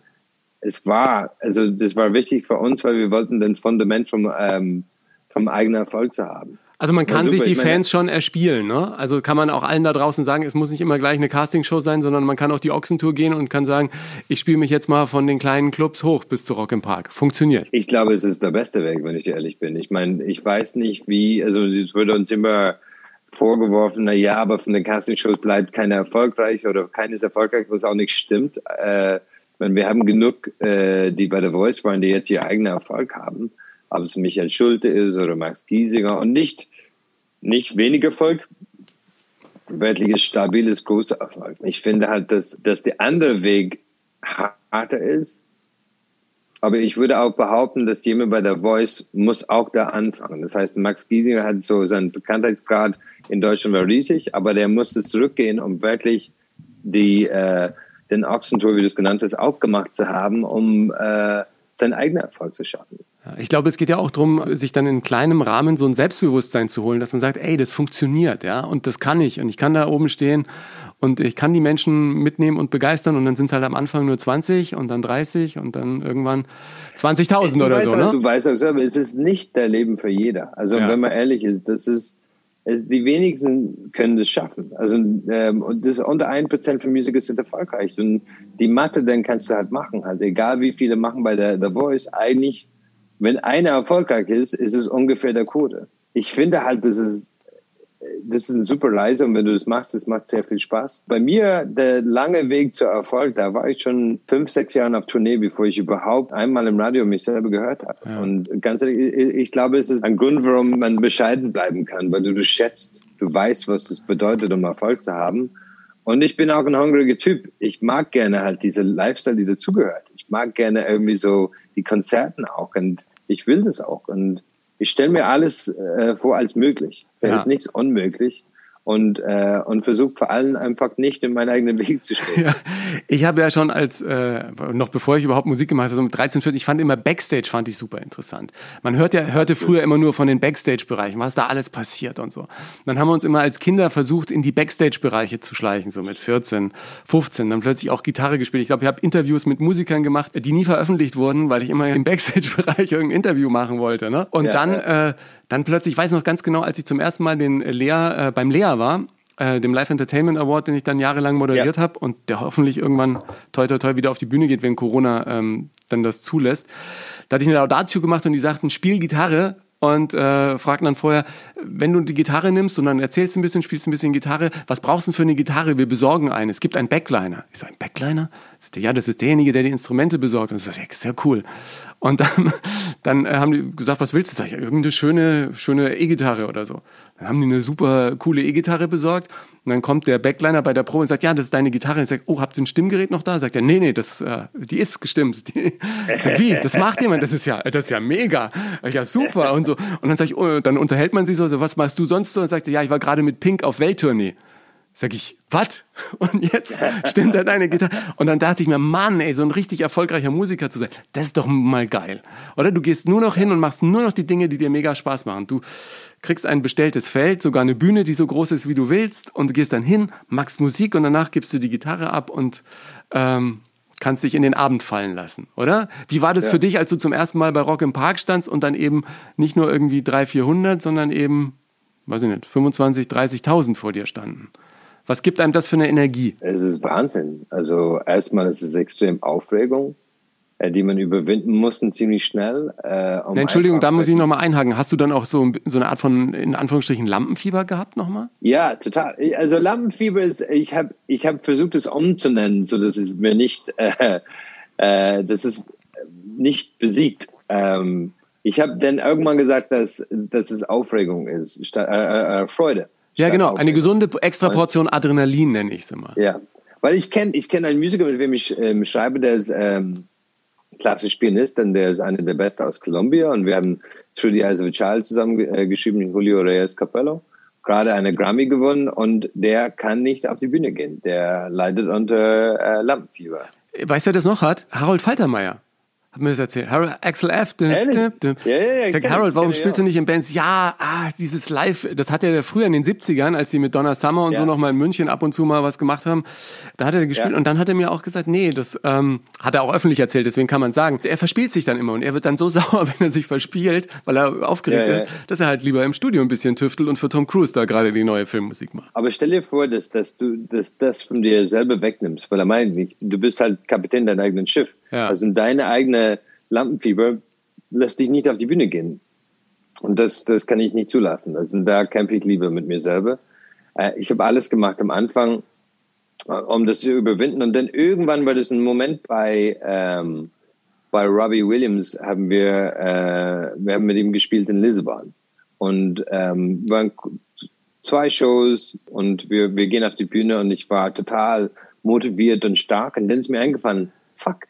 es war, also das war wichtig für uns, weil wir wollten den Fundament vom, ähm, vom eigenen Erfolg zu haben. Also man kann sich die Fans schon erspielen, ne? Also kann man auch allen da draußen sagen, es muss nicht immer gleich eine Castingshow sein, sondern man kann auch die Ochsentour gehen und kann sagen, ich spiele mich jetzt mal von den kleinen Clubs hoch bis zu Rock im Park. Funktioniert. Ich glaube, es ist der beste Weg, wenn ich ehrlich bin. Ich meine, ich weiß nicht, wie, also es würde uns immer vorgeworfen, na ja, aber von den Castingshows bleibt keiner erfolgreich oder keines erfolgreich, was auch nicht stimmt. Äh, wir haben genug, äh, die bei der Voice waren, die jetzt ihr eigenen Erfolg haben ob es Michael Schulte ist oder Max Giesinger und nicht, nicht weniger Erfolg, wirkliches, stabiles, großer Erfolg. Ich finde halt, dass, dass der andere Weg harter ist, aber ich würde auch behaupten, dass jemand bei der Voice muss auch da anfangen. Das heißt, Max Giesinger hat so seinen Bekanntheitsgrad in Deutschland war riesig, aber der musste zurückgehen, um wirklich die, äh, den Ochsentour, wie du es genannt hast, auch gemacht zu haben, um äh, seinen eigenen Erfolg zu schaffen. Ich glaube, es geht ja auch darum, sich dann in kleinem Rahmen so ein Selbstbewusstsein zu holen, dass man sagt, ey, das funktioniert, ja, und das kann ich und ich kann da oben stehen und ich kann die Menschen mitnehmen und begeistern und dann sind es halt am Anfang nur 20 und dann 30 und dann irgendwann 20.000 oder so, ne? Du weißt auch selber, es ist nicht der Leben für jeder. Also ja. wenn man ehrlich ist, das ist die wenigsten können das schaffen. Also ähm, und das unter ein Prozent von Musiker sind erfolgreich. Und die Mathe, dann kannst du halt machen. Halt egal wie viele machen bei der The Voice, eigentlich, wenn einer erfolgreich ist, ist es ungefähr der Quote. Ich finde halt, das ist das ist ein super leise und wenn du das machst, das macht sehr viel Spaß. Bei mir, der lange Weg zur Erfolg, da war ich schon fünf, sechs Jahre auf Tournee, bevor ich überhaupt einmal im Radio mich selber gehört habe. Ja. Und ganz ehrlich, ich glaube, es ist ein Grund, warum man bescheiden bleiben kann, weil du du schätzt, du weißt, was es bedeutet, um Erfolg zu haben. Und ich bin auch ein hungriger Typ. Ich mag gerne halt diese Lifestyle, die dazugehört. Ich mag gerne irgendwie so die Konzerten auch und ich will das auch. Und ich stelle mir alles äh, vor als möglich. Da ja. ist nichts unmöglich und, äh, und versuche vor allem einfach nicht in meinen eigenen Weg zu stehen. Ja, ich habe ja schon als, äh, noch bevor ich überhaupt Musik gemacht habe, so mit 13, 14, ich fand immer Backstage fand ich super interessant. Man hört ja, hörte früher immer nur von den Backstage-Bereichen, was da alles passiert und so. Dann haben wir uns immer als Kinder versucht, in die Backstage-Bereiche zu schleichen, so mit 14, 15, dann plötzlich auch Gitarre gespielt. Ich glaube, ich habe Interviews mit Musikern gemacht, die nie veröffentlicht wurden, weil ich immer im Backstage-Bereich irgendein Interview machen wollte. Ne? Und ja, dann, ja. Äh, dann plötzlich, ich weiß noch ganz genau, als ich zum ersten Mal den Lea, äh, beim Lea war, äh, dem Live Entertainment Award, den ich dann jahrelang moderiert ja. habe und der hoffentlich irgendwann toi toi toi wieder auf die Bühne geht, wenn Corona ähm, dann das zulässt. Da hatte ich eine Laudatio gemacht und die sagten, spiel Gitarre und äh, fragten dann vorher, wenn du die Gitarre nimmst und dann erzählst ein bisschen, spielst ein bisschen Gitarre, was brauchst du für eine Gitarre? Wir besorgen eine. Es gibt einen Backliner. Ich so, ein Backliner? Ja, das ist derjenige, der die Instrumente besorgt. Und ich so, ja, ist ja cool. Und dann, dann äh, haben die gesagt, was willst du? Sag ich, irgendeine schöne, schöne E-Gitarre oder so. Dann haben die eine super coole E-Gitarre besorgt. Und dann kommt der Backliner bei der Probe und sagt, ja, das ist deine Gitarre. Ich sage, oh, habt ihr ein Stimmgerät noch da? Sagt er, nee, nee, das, äh, die ist gestimmt. Die, sag, wie? Das macht jemand? Das ist ja, das ist ja mega. Ja, super. Und so. Und dann sage ich, oh, dann unterhält man sich so, so, was machst du sonst so? Und sagt er, ja, ich war gerade mit Pink auf Welttournee. Sag ich, was? Und jetzt stimmt da deine Gitarre. Und dann dachte ich mir, Mann, ey, so ein richtig erfolgreicher Musiker zu sein, das ist doch mal geil. Oder du gehst nur noch hin und machst nur noch die Dinge, die dir mega Spaß machen. Du kriegst ein bestelltes Feld, sogar eine Bühne, die so groß ist, wie du willst, und du gehst dann hin, machst Musik und danach gibst du die Gitarre ab und ähm, kannst dich in den Abend fallen lassen, oder? Wie war das ja. für dich, als du zum ersten Mal bei Rock im Park standst und dann eben nicht nur irgendwie 300, 400, sondern eben, weiß ich nicht, 25, 30.000 vor dir standen? Was gibt einem das für eine Energie? Es ist Wahnsinn. Also erstmal ist es extrem Aufregung. Äh, die man überwinden muss, ziemlich schnell. Äh, um Entschuldigung, da muss ich nochmal einhaken. Hast du dann auch so, so eine Art von, in Anführungsstrichen, Lampenfieber gehabt nochmal? Ja, total. Also Lampenfieber ist, ich habe ich hab versucht, es umzunennen, so dass es mir nicht, äh, äh, das ist nicht besiegt. Ähm, ich habe dann irgendwann gesagt, dass, dass es Aufregung ist, statt, äh, äh, äh Freude. Ja, genau. Eine gesunde Extraportion Adrenalin nenne ich es immer. Ja. Weil ich kenne ich kenn einen Musiker, mit dem ich ähm, schreibe, der ist ähm, klassisch Pianist, denn der ist einer der Besten aus Colombia und wir haben Through the Eyes of a Child zusammen äh, geschrieben, Julio Reyes Capello, gerade eine Grammy gewonnen und der kann nicht auf die Bühne gehen. Der leidet unter äh, Lampenfieber. Weißt du, wer das noch hat? Harold Faltermeier. Hat mir das erzählt. Harold, Axel F. Dün, dün, dün. Ja, ja, ja, ich sag, Harold, warum spielst du nicht in Bands? Ja, ah, dieses Live, das hat er früher in den 70ern, als die mit Donna Summer und ja. so noch mal in München ab und zu mal was gemacht haben. Da hat er gespielt ja. und dann hat er mir auch gesagt, nee, das ähm, hat er auch öffentlich erzählt, deswegen kann man sagen. Er verspielt sich dann immer und er wird dann so sauer, wenn er sich verspielt, weil er aufgeregt ist, dass er halt lieber im Studio ein bisschen tüftelt und für Tom Cruise da gerade die neue Filmmusik macht. Aber stell dir vor, dass, dass du dass das von dir selber wegnimmst, weil er meint, du bist halt Kapitän dein eigenen Schiff. Ja. Also deine eigene Lampenfieber lässt dich nicht auf die Bühne gehen. Und das, das kann ich nicht zulassen. Also da kämpfe ich lieber mit mir selber. Äh, ich habe alles gemacht am Anfang, äh, um das zu überwinden. Und dann irgendwann war das ein Moment bei, ähm, bei Robbie Williams, haben wir, äh, wir haben mit ihm gespielt in Lissabon. Und ähm, waren zwei Shows und wir, wir gehen auf die Bühne und ich war total motiviert und stark. Und dann ist mir eingefallen, fuck,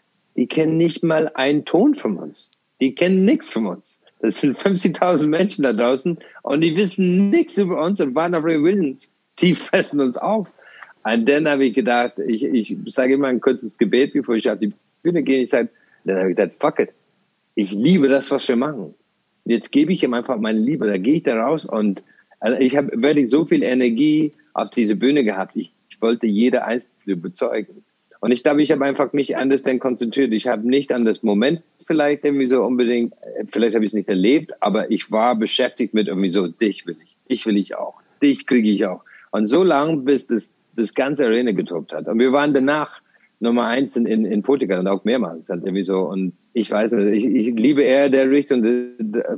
die kennen nicht mal einen Ton von uns. Die kennen nichts von uns. Das sind 50.000 Menschen da draußen und die wissen nichts über uns und Warner Ray Williams, die fressen uns auf. Und dann habe ich gedacht, ich, ich sage immer ein kurzes Gebet, bevor ich auf die Bühne gehe. Ich sage, dann habe ich gedacht, fuck it. Ich liebe das, was wir machen. Jetzt gebe ich ihm einfach meine Liebe. Da gehe ich da raus und also ich habe wirklich so viel Energie auf diese Bühne gehabt. Ich, ich wollte jede Einzelne überzeugen. Und ich glaube, ich habe einfach mich anders denn konzentriert. Ich habe nicht an das Moment vielleicht irgendwie so unbedingt, vielleicht habe ich es nicht erlebt, aber ich war beschäftigt mit irgendwie so, dich will ich, dich will ich auch, dich kriege ich auch. Und so lange, bis das, das ganze Arena getobt hat. Und wir waren danach Nummer eins in, in, in Portugal und auch mehrmals halt irgendwie so. Und ich weiß nicht, ich, ich liebe eher der Richtung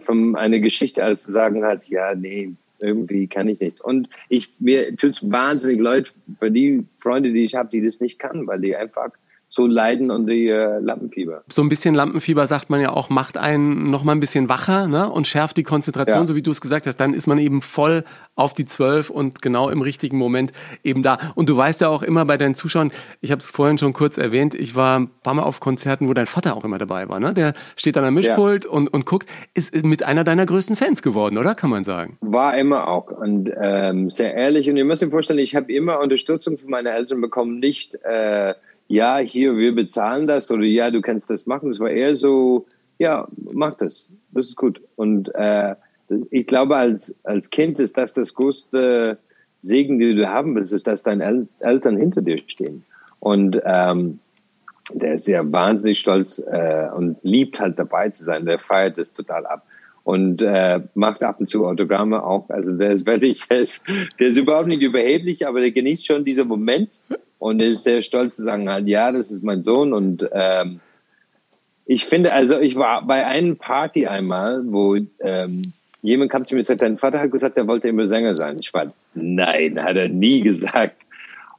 von einer Geschichte, als zu sagen halt, ja, nee, irgendwie kann ich nicht. Und ich, mir tut es wahnsinnig leid für die Freunde, die ich habe, die das nicht kann, weil die einfach so leiden und die äh, Lampenfieber. So ein bisschen Lampenfieber sagt man ja auch, macht einen noch mal ein bisschen wacher ne? und schärft die Konzentration, ja. so wie du es gesagt hast. Dann ist man eben voll auf die Zwölf und genau im richtigen Moment eben da. Und du weißt ja auch immer bei deinen Zuschauern, ich habe es vorhin schon kurz erwähnt, ich war ein paar Mal auf Konzerten, wo dein Vater auch immer dabei war. Ne? Der steht an der Mischpult ja. und, und guckt, ist mit einer deiner größten Fans geworden, oder? Kann man sagen. War immer auch und ähm, sehr ehrlich. Und ihr müsst euch vorstellen, ich habe immer Unterstützung von meinen Eltern bekommen, nicht äh, ja, hier, wir bezahlen das oder ja, du kannst das machen. Es war eher so, ja, mach das, das ist gut. Und äh, ich glaube, als, als Kind ist das das größte Segen, den du haben willst, ist, dass deine El Eltern hinter dir stehen. Und ähm, der ist ja wahnsinnig stolz äh, und liebt halt dabei zu sein. Der feiert das total ab. und äh, macht ab und zu Autogramme auch. Also der ist wirklich, der ist, der ist überhaupt nicht überheblich, aber der genießt schon diesen Moment und ist sehr stolz zu sagen, halt, ja, das ist mein Sohn und ähm, ich finde, also ich war bei einer Party einmal, wo ähm, jemand kam zu mir und sagte, dein Vater hat gesagt, er wollte immer Sänger sein. Ich war, nein, hat er nie gesagt.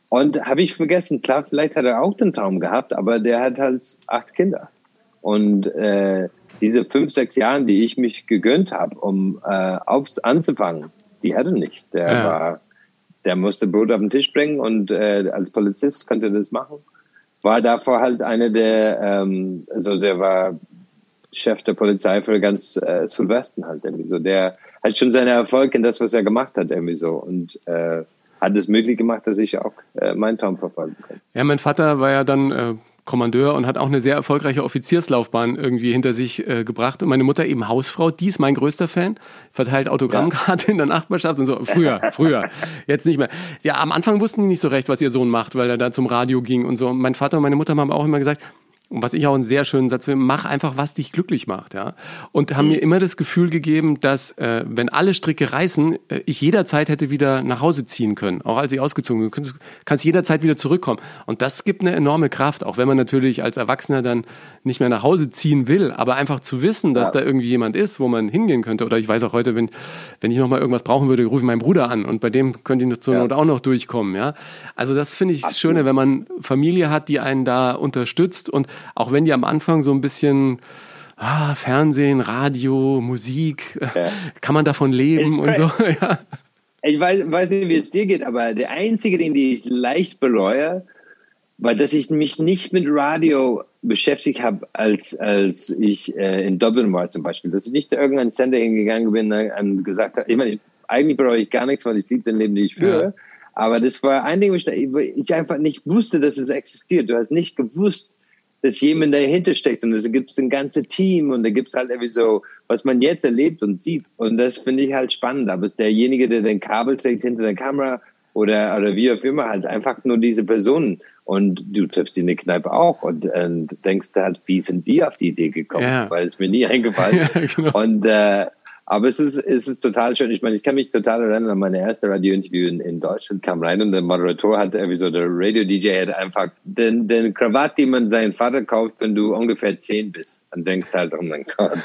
Und habe ich vergessen, klar, vielleicht hat er auch den Traum gehabt, aber der hat halt acht Kinder. Und äh, diese fünf, sechs Jahre, die ich mich gegönnt habe, um äh, aufs, anzufangen, die hatte nicht. Der ja. war, der musste Brot auf den Tisch bringen und äh, als Polizist konnte das machen. War davor halt einer der, ähm, also der war Chef der Polizei für ganz äh, Südwesten halt irgendwie so. Der hat schon seine Erfolge in das, was er gemacht hat irgendwie so und äh, hat es möglich gemacht, dass ich auch äh, meinen Traum verfolgen kann. Ja, mein Vater war ja dann äh, Kommandeur und hat auch eine sehr erfolgreiche Offizierslaufbahn irgendwie hinter sich äh, gebracht. Und meine Mutter eben Hausfrau, die ist mein größter Fan, verteilt Autogrammkarte ja. in der Nachbarschaft und so. Früher, früher, jetzt nicht mehr. Ja, am Anfang wussten die nicht so recht, was ihr Sohn macht, weil er da zum Radio ging und so. Und mein Vater und meine Mutter haben auch immer gesagt, und was ich auch einen sehr schönen Satz finde, mach einfach, was dich glücklich macht, ja. Und haben mhm. mir immer das Gefühl gegeben, dass, äh, wenn alle Stricke reißen, äh, ich jederzeit hätte wieder nach Hause ziehen können. Auch als ich ausgezogen bin. Du kannst jederzeit wieder zurückkommen. Und das gibt eine enorme Kraft, auch wenn man natürlich als Erwachsener dann nicht mehr nach Hause ziehen will, aber einfach zu wissen, dass ja. da irgendwie jemand ist, wo man hingehen könnte. Oder ich weiß auch heute, wenn, wenn ich nochmal irgendwas brauchen würde, rufe ich meinen Bruder an und bei dem könnte ich zur ja. Not auch noch durchkommen, ja. Also das finde ich das Schöne, wenn man Familie hat, die einen da unterstützt und auch wenn die am Anfang so ein bisschen ah, Fernsehen, Radio, Musik, ja. kann man davon leben ich und so. ja. Ich weiß, weiß nicht, wie es dir geht, aber der einzige Ding, den ich leicht bereue, war, dass ich mich nicht mit Radio beschäftigt habe, als, als ich äh, in Dublin war zum Beispiel. Dass ich nicht zu irgendeinem Sender hingegangen bin und gesagt habe, ich meine, eigentlich bereue ich gar nichts, weil ich liebe den Leben, den ich führe. Ja. Aber das war ein Ding, wo ich, ich einfach nicht wusste, dass es existiert. Du hast nicht gewusst, dass jemand dahinter steckt und es gibt ein ganzes Team und da gibt es halt irgendwie so, was man jetzt erlebt und sieht. Und das finde ich halt spannend. Aber es ist derjenige, der den Kabel trägt hinter der Kamera oder, oder wie auch immer, halt einfach nur diese Personen. Und du triffst die in der Kneipe auch und, und denkst halt, wie sind die auf die Idee gekommen? Ja. Weil es mir nie eingefallen ist. Ja, genau. Und äh, aber es ist, es ist total schön. Ich meine, ich kann mich total erinnern an meine erste Radio-Interview in, in Deutschland, kam rein und der Moderator hatte irgendwie so, der Radio-DJ hat einfach den, den Krawatt, den man seinen Vater kauft, wenn du ungefähr zehn bist. Und denkst halt, oh mein Gott,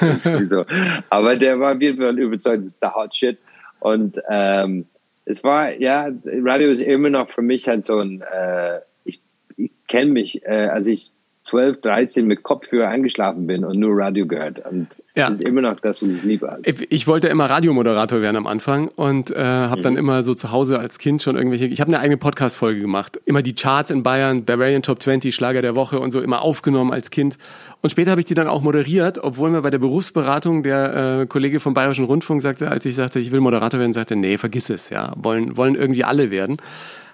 so. Aber der war Fall überzeugt, das ist der Hot Shit. Und ähm, es war, ja, Radio ist immer noch für mich halt so ein, äh, ich, ich kenne mich, äh, als ich 12, 13 mit Kopfhörer eingeschlafen bin und nur Radio gehört. Und ja. das ist immer noch das, was ich liebe. Halt. Ich wollte immer Radiomoderator werden am Anfang und äh, habe mhm. dann immer so zu Hause als Kind schon irgendwelche, ich habe eine eigene Podcast-Folge gemacht. Immer die Charts in Bayern, Bavarian Top 20, Schlager der Woche und so immer aufgenommen als Kind. Und später habe ich die dann auch moderiert, obwohl mir bei der Berufsberatung der äh, Kollege vom Bayerischen Rundfunk sagte, als ich sagte, ich will Moderator werden, sagte, nee, vergiss es, ja, wollen, wollen irgendwie alle werden.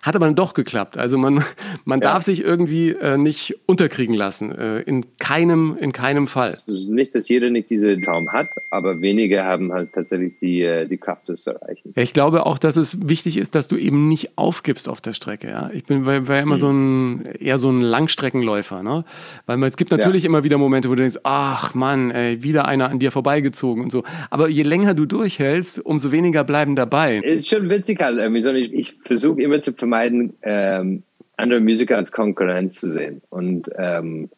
Hat aber dann doch geklappt. Also man, man ja. darf sich irgendwie äh, nicht unterkriegen lassen. Äh, in keinem, in keinem Fall. nicht, dass jeder nicht diese Traum hat, aber wenige haben halt tatsächlich die, äh, die Kraft, das zu erreichen. Ich glaube auch, dass es wichtig ist, dass du eben nicht aufgibst auf der Strecke. Ja? Ich bin war, war immer mhm. so ein eher so ein Langstreckenläufer, ne? Weil es gibt natürlich ja. immer wieder Momente, wo du denkst, ach Mann, ey, wieder einer an dir vorbeigezogen und so. Aber je länger du durchhältst, umso weniger bleiben dabei. Ist schon witzig halt irgendwie. Ich, ich versuche immer zu vermeiden, vermeiden, ähm, andere Musiker als Konkurrenz zu sehen. Und ähm,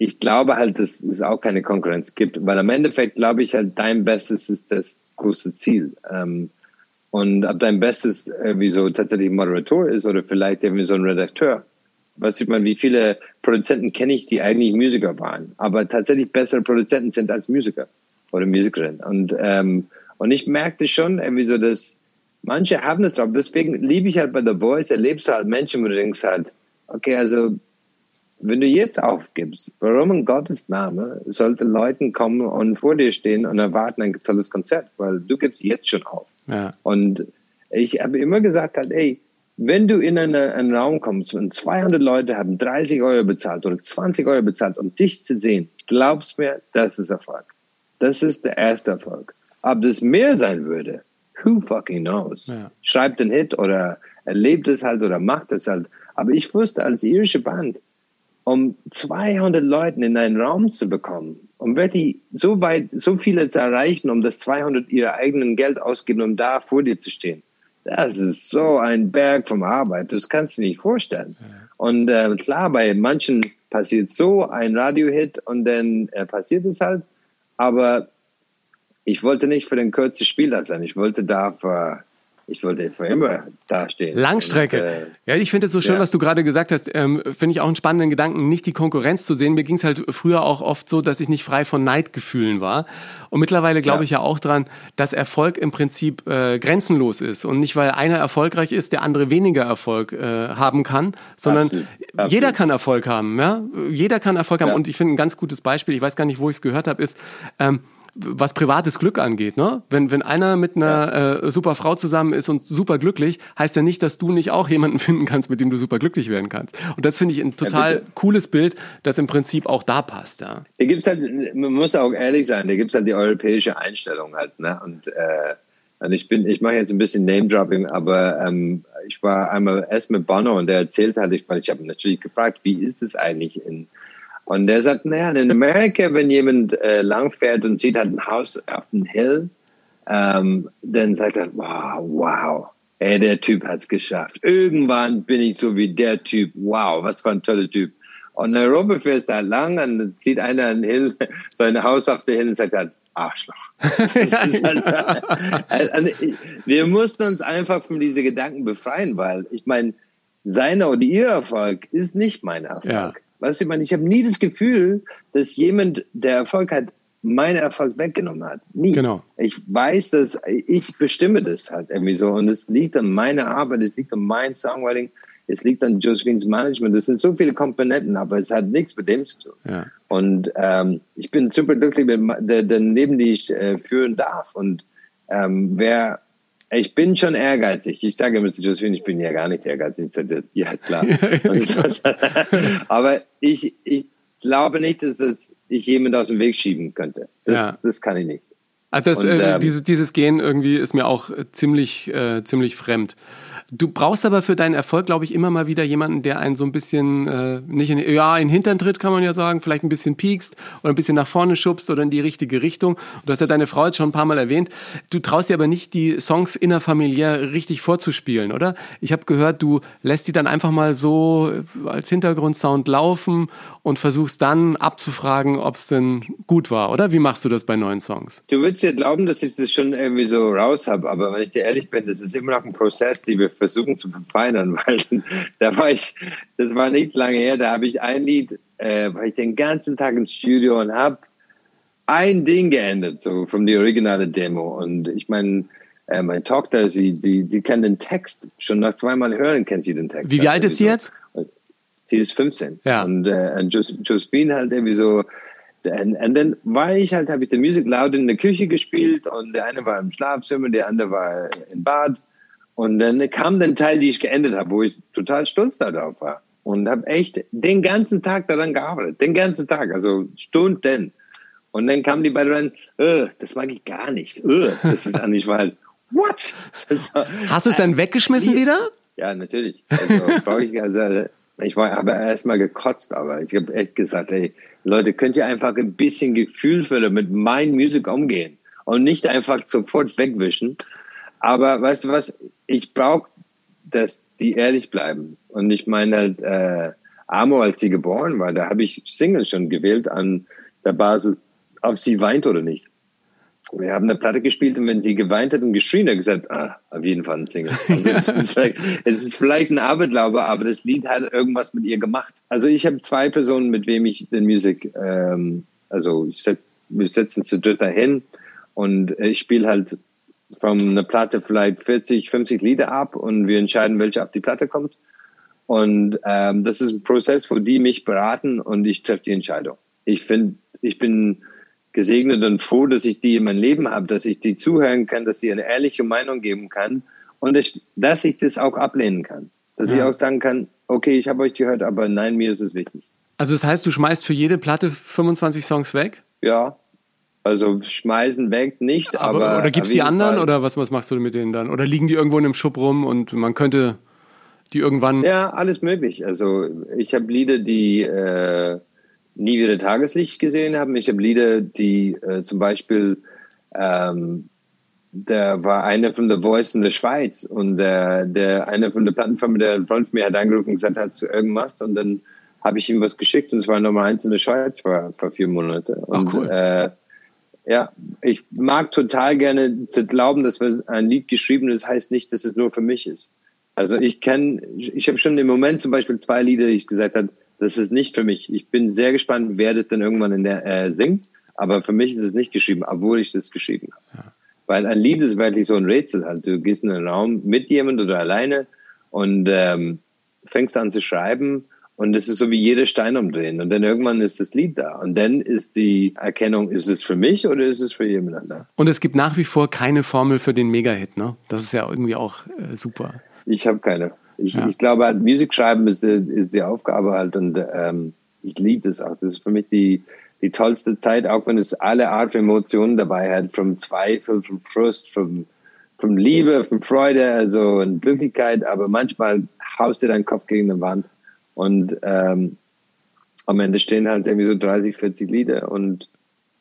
ich glaube halt, dass es auch keine Konkurrenz gibt, weil am Endeffekt glaube ich halt, dein Bestes ist das große Ziel. Ähm, und ob dein Bestes äh, wie so tatsächlich Moderator ist oder vielleicht irgendwie so ein Redakteur. Weißt du, wie viele Produzenten kenne ich, die eigentlich Musiker waren, aber tatsächlich bessere Produzenten sind als Musiker oder Musikerin. Und, ähm, und ich merkte schon irgendwie so, dass manche haben es drauf. Deswegen liebe ich halt bei The Voice, erlebst du halt Menschen, wo du denkst halt, okay, also wenn du jetzt aufgibst, warum in Gottes Name sollte Leuten kommen und vor dir stehen und erwarten ein tolles Konzert, weil du gibst jetzt schon auf. Ja. Und ich habe immer gesagt halt, ey, wenn du in eine, einen Raum kommst und 200 Leute haben 30 Euro bezahlt oder 20 Euro bezahlt, um dich zu sehen, glaubst mir, das ist Erfolg. Das ist der erste Erfolg. Ob das mehr sein würde, who fucking knows? Ja. Schreibt den Hit oder erlebt es halt oder macht es halt. Aber ich wusste als irische Band, um 200 Leuten in einen Raum zu bekommen, um wirklich so weit, so viele zu erreichen, um das 200 ihre eigenen Geld ausgeben, um da vor dir zu stehen. Das ist so ein Berg von Arbeit, das kannst du nicht vorstellen. Ja. Und äh, klar, bei manchen passiert so ein Radiohit und dann äh, passiert es halt. Aber ich wollte nicht für den kürzesten Spieler sein. Ich wollte da für ich wollte für immer dastehen. Langstrecke. Und, äh, ja, ich finde es so schön, ja. was du gerade gesagt hast. Ähm, finde ich auch einen spannenden Gedanken, nicht die Konkurrenz zu sehen. Mir ging es halt früher auch oft so, dass ich nicht frei von Neidgefühlen war. Und mittlerweile glaube ja. ich ja auch dran, dass Erfolg im Prinzip äh, grenzenlos ist. Und nicht, weil einer erfolgreich ist, der andere weniger Erfolg äh, haben kann, sondern Absolut. Absolut. jeder kann Erfolg haben. Ja? Jeder kann Erfolg haben. Und ich finde ein ganz gutes Beispiel, ich weiß gar nicht, wo ich es gehört habe, ist, ähm, was privates Glück angeht. Ne? Wenn, wenn einer mit einer äh, super Frau zusammen ist und super glücklich, heißt ja nicht, dass du nicht auch jemanden finden kannst, mit dem du super glücklich werden kannst. Und das finde ich ein total ja, cooles Bild, das im Prinzip auch da passt. Ja. Da gibt's halt, man muss auch ehrlich sein, da gibt es halt die europäische Einstellung halt. Ne? Und, äh, und ich bin, ich mache jetzt ein bisschen Name-Dropping, aber ähm, ich war einmal erst mit Bono und der erzählt halt, ich, ich habe natürlich gefragt, wie ist es eigentlich in und der sagt, naja, in Amerika, wenn jemand äh, langfährt und sieht halt ein Haus auf dem Hill, ähm, dann sagt er, wow, wow, ey, der Typ hat's geschafft. Irgendwann bin ich so wie der Typ. Wow, was für ein toller Typ. Und in Europa fährst da lang und dann sieht einer ein Hill, sein Haus auf der Hill und sagt halt, Arschloch. halt, also, wir mussten uns einfach von diesen Gedanken befreien, weil ich meine, seiner oder ihr Erfolg ist nicht mein Erfolg. Ja. Weißt du, ich meine, ich habe nie das Gefühl, dass jemand, der Erfolg hat, meinen Erfolg weggenommen hat. Nie. Genau. Ich weiß, dass ich bestimme das halt irgendwie so. Und es liegt an meiner Arbeit, es liegt an meinem Songwriting, es liegt an Josephines Management. Das sind so viele Komponenten, aber es hat nichts mit dem zu tun. Ja. Und ähm, ich bin super glücklich mit der Leben, die ich äh, führen darf. Und ähm, wer ich bin schon ehrgeizig. Ich sage immer zu Josephine, ich bin ja gar nicht ehrgeizig. Ja, klar. Aber ich, ich glaube nicht, dass das ich jemand aus dem Weg schieben könnte. Das, ja. das kann ich nicht. Also das, Und, äh, ähm, diese, dieses Gen irgendwie ist mir auch ziemlich, äh, ziemlich fremd. Du brauchst aber für deinen Erfolg, glaube ich, immer mal wieder jemanden, der einen so ein bisschen, äh, nicht in, ja, in den Hintern tritt, kann man ja sagen, vielleicht ein bisschen piekst oder ein bisschen nach vorne schubst oder in die richtige Richtung. Du hast ja deine Frau jetzt schon ein paar Mal erwähnt. Du traust dir aber nicht, die Songs innerfamiliär richtig vorzuspielen, oder? Ich habe gehört, du lässt die dann einfach mal so als Hintergrundsound laufen und versuchst dann abzufragen, ob es denn gut war, oder? Wie machst du das bei neuen Songs? Du würdest ja glauben, dass ich das schon irgendwie so raus habe, aber wenn ich dir ehrlich bin, das ist immer noch ein Prozess, den wir versuchen zu verfeinern, weil da war ich, das war nicht lange her, da habe ich ein Lied, äh, war ich den ganzen Tag im Studio und habe ein Ding geändert, so von der originale Demo. Und ich meine, äh, meine Tochter, sie, die, sie kennt den Text, schon nach zweimal hören kennt sie den Text. Wie, wie alt ist sie jetzt? Sie ist 15. Ja. Und, äh, und Josephine halt irgendwie so, und, und dann war ich halt, habe ich die Musik laut in der Küche gespielt und der eine war im Schlafzimmer, der andere war im Bad. Und dann kam der Teil, die ich geendet habe, wo ich total stolz darauf war. Und habe echt den ganzen Tag daran gearbeitet. Den ganzen Tag, also Stunden. Und dann kamen die beiden rein, äh, das mag ich gar nicht. Äh, das ist eigentlich mal, what? Hast du es dann weggeschmissen wieder? Ja, natürlich. Also, ich, also, ich war aber erstmal gekotzt, aber ich habe echt gesagt, ey, Leute, könnt ihr einfach ein bisschen gefühlvoller mit meinem Musik umgehen und nicht einfach sofort wegwischen. Aber weißt du was? Ich brauche, dass die ehrlich bleiben. Und ich meine halt, äh, Amo, als sie geboren war, da habe ich Single schon gewählt an der Basis, ob sie weint oder nicht. Wir haben eine Platte gespielt und wenn sie geweint hat und geschrien hat, gesagt, ah, auf jeden Fall ein Single. Also es, ist es, ist vielleicht ein Aberglaube, aber das Lied hat irgendwas mit ihr gemacht. Also ich habe zwei Personen, mit wem ich den Musik, ähm, also ich setz, wir setzen zu dritt dahin und ich spiele halt von einer Platte vielleicht 40, 50 Lieder ab und wir entscheiden, welche auf die Platte kommt. Und ähm, das ist ein Prozess, wo die mich beraten und ich treffe die Entscheidung. Ich finde, ich bin gesegnet und froh, dass ich die in meinem Leben habe, dass ich die zuhören kann, dass die eine ehrliche Meinung geben kann und ich, dass ich das auch ablehnen kann. Dass ja. ich auch sagen kann, okay, ich habe euch gehört, aber nein, mir ist es wichtig. Also das heißt, du schmeißt für jede Platte 25 Songs weg? Ja, also schmeißen weg nicht, aber. aber oder gibt's die anderen Fall. oder was, was machst du mit denen dann? Oder liegen die irgendwo in einem Schub rum und man könnte die irgendwann. Ja, alles möglich. Also ich habe Lieder, die äh, nie wieder Tageslicht gesehen haben. Ich habe Lieder, die äh, zum Beispiel ähm, der war einer von The Voice in der Schweiz und der, der einer von der Plattenfirma, der ein Freund von mir hat angerufen und gesagt hat zu irgendwas und dann habe ich ihm was geschickt und es war Nummer eins in der Schweiz vor, vor vier Monaten. Und, Ach cool. Äh, ja, ich mag total gerne zu glauben, dass wir ein Lied geschrieben, das heißt nicht, dass es nur für mich ist. Also ich kenne, ich habe schon im Moment zum Beispiel zwei Lieder, die ich gesagt habe, das ist nicht für mich. Ich bin sehr gespannt, wer das dann irgendwann in der äh, singt, aber für mich ist es nicht geschrieben, obwohl ich das geschrieben habe. Ja. Weil ein Lied ist wirklich so ein Rätsel halt. Du gehst in einen Raum mit jemand oder alleine und ähm, fängst an zu schreiben und es ist so wie jeder Stein umdrehen. Und dann irgendwann ist das Lied da. Und dann ist die Erkennung, ist es für mich oder ist es für jemand anderen? Und es gibt nach wie vor keine Formel für den Mega-Hit, ne? Das ist ja irgendwie auch äh, super. Ich habe keine. Ich, ja. ich glaube, halt, Musik schreiben ist, ist die Aufgabe halt und ähm, ich liebe das auch. Das ist für mich die, die tollste Zeit, auch wenn es alle Art von Emotionen dabei hat, vom Zweifel, vom Frust, vom, vom Liebe, vom Freude, also und Glücklichkeit, aber manchmal haust du deinen Kopf gegen eine Wand und ähm, am Ende stehen halt irgendwie so 30, 40 Lieder. Und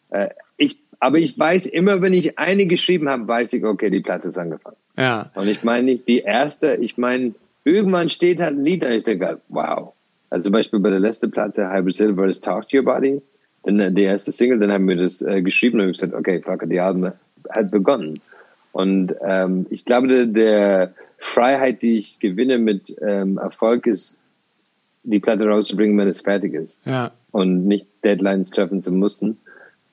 äh, ich, aber ich weiß immer, wenn ich eine geschrieben habe, weiß ich, okay, die Platte ist angefangen. Ja. Und ich meine nicht die erste, ich meine, irgendwann steht halt ein Lied und ich denke, wow. Also zum Beispiel bei der letzten Platte, Hybrid Silver is Talk to Your Body, dann äh, die erste Single, dann haben wir das äh, geschrieben und ich gesagt, okay, fuck, die Alben hat begonnen. Und ähm, ich glaube, der, der Freiheit, die ich gewinne mit ähm, Erfolg, ist die Platte rauszubringen, wenn es fertig ist. Ja. Und nicht Deadlines treffen zu müssen.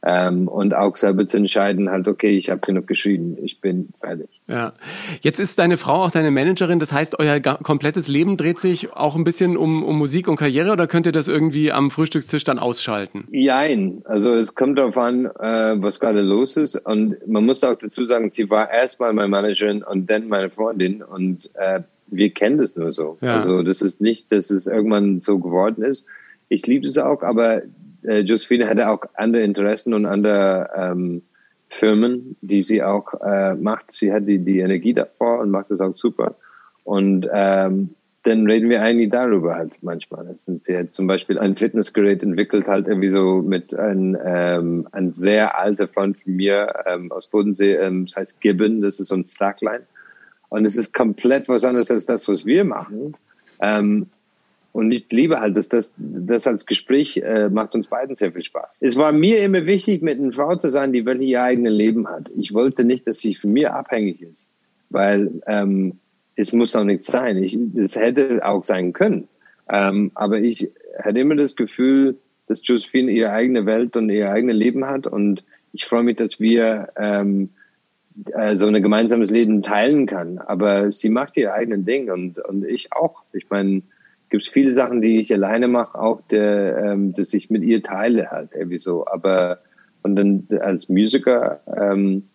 Ähm, und auch selber zu entscheiden, halt, okay, ich habe genug geschrieben, ich bin fertig. Ja. Jetzt ist deine Frau auch deine Managerin, das heißt, euer komplettes Leben dreht sich auch ein bisschen um, um Musik und Karriere oder könnt ihr das irgendwie am Frühstückstisch dann ausschalten? Jein. Also es kommt darauf an, äh, was gerade los ist. Und man muss auch dazu sagen, sie war erstmal meine Managerin und dann meine Freundin und äh, wir kennen das nur so. Ja. Also das ist nicht, dass es irgendwann so geworden ist. Ich liebe es auch, aber äh, Josephine hatte auch andere Interessen und andere ähm, Firmen, die sie auch äh, macht. Sie hat die, die Energie davor und macht das auch super. Und ähm, dann reden wir eigentlich darüber halt manchmal. Sie hat zum Beispiel ein Fitnessgerät entwickelt, halt irgendwie so mit einem ähm, ein sehr alter Freund von mir ähm, aus Bodensee, ähm, das heißt Gibbon, das ist so ein Slackline. Und es ist komplett was anderes als das, was wir machen. Ähm, und ich liebe halt, dass das, das als Gespräch äh, macht uns beiden sehr viel Spaß. Es war mir immer wichtig, mit einer Frau zu sein, die wirklich ihr eigenes Leben hat. Ich wollte nicht, dass sie von mir abhängig ist, weil ähm, es muss auch nicht sein. Ich, es hätte auch sein können. Ähm, aber ich hatte immer das Gefühl, dass Josephine ihre eigene Welt und ihr eigenes Leben hat. Und ich freue mich, dass wir ähm, äh, so ein gemeinsames Leben teilen kann. Aber sie macht ihr eigenen Ding und, und ich auch. Ich meine, gibt es viele Sachen, die ich alleine mache, auch der, ähm, dass ich mit ihr teile halt irgendwie so. Aber und dann als Musiker, ähm,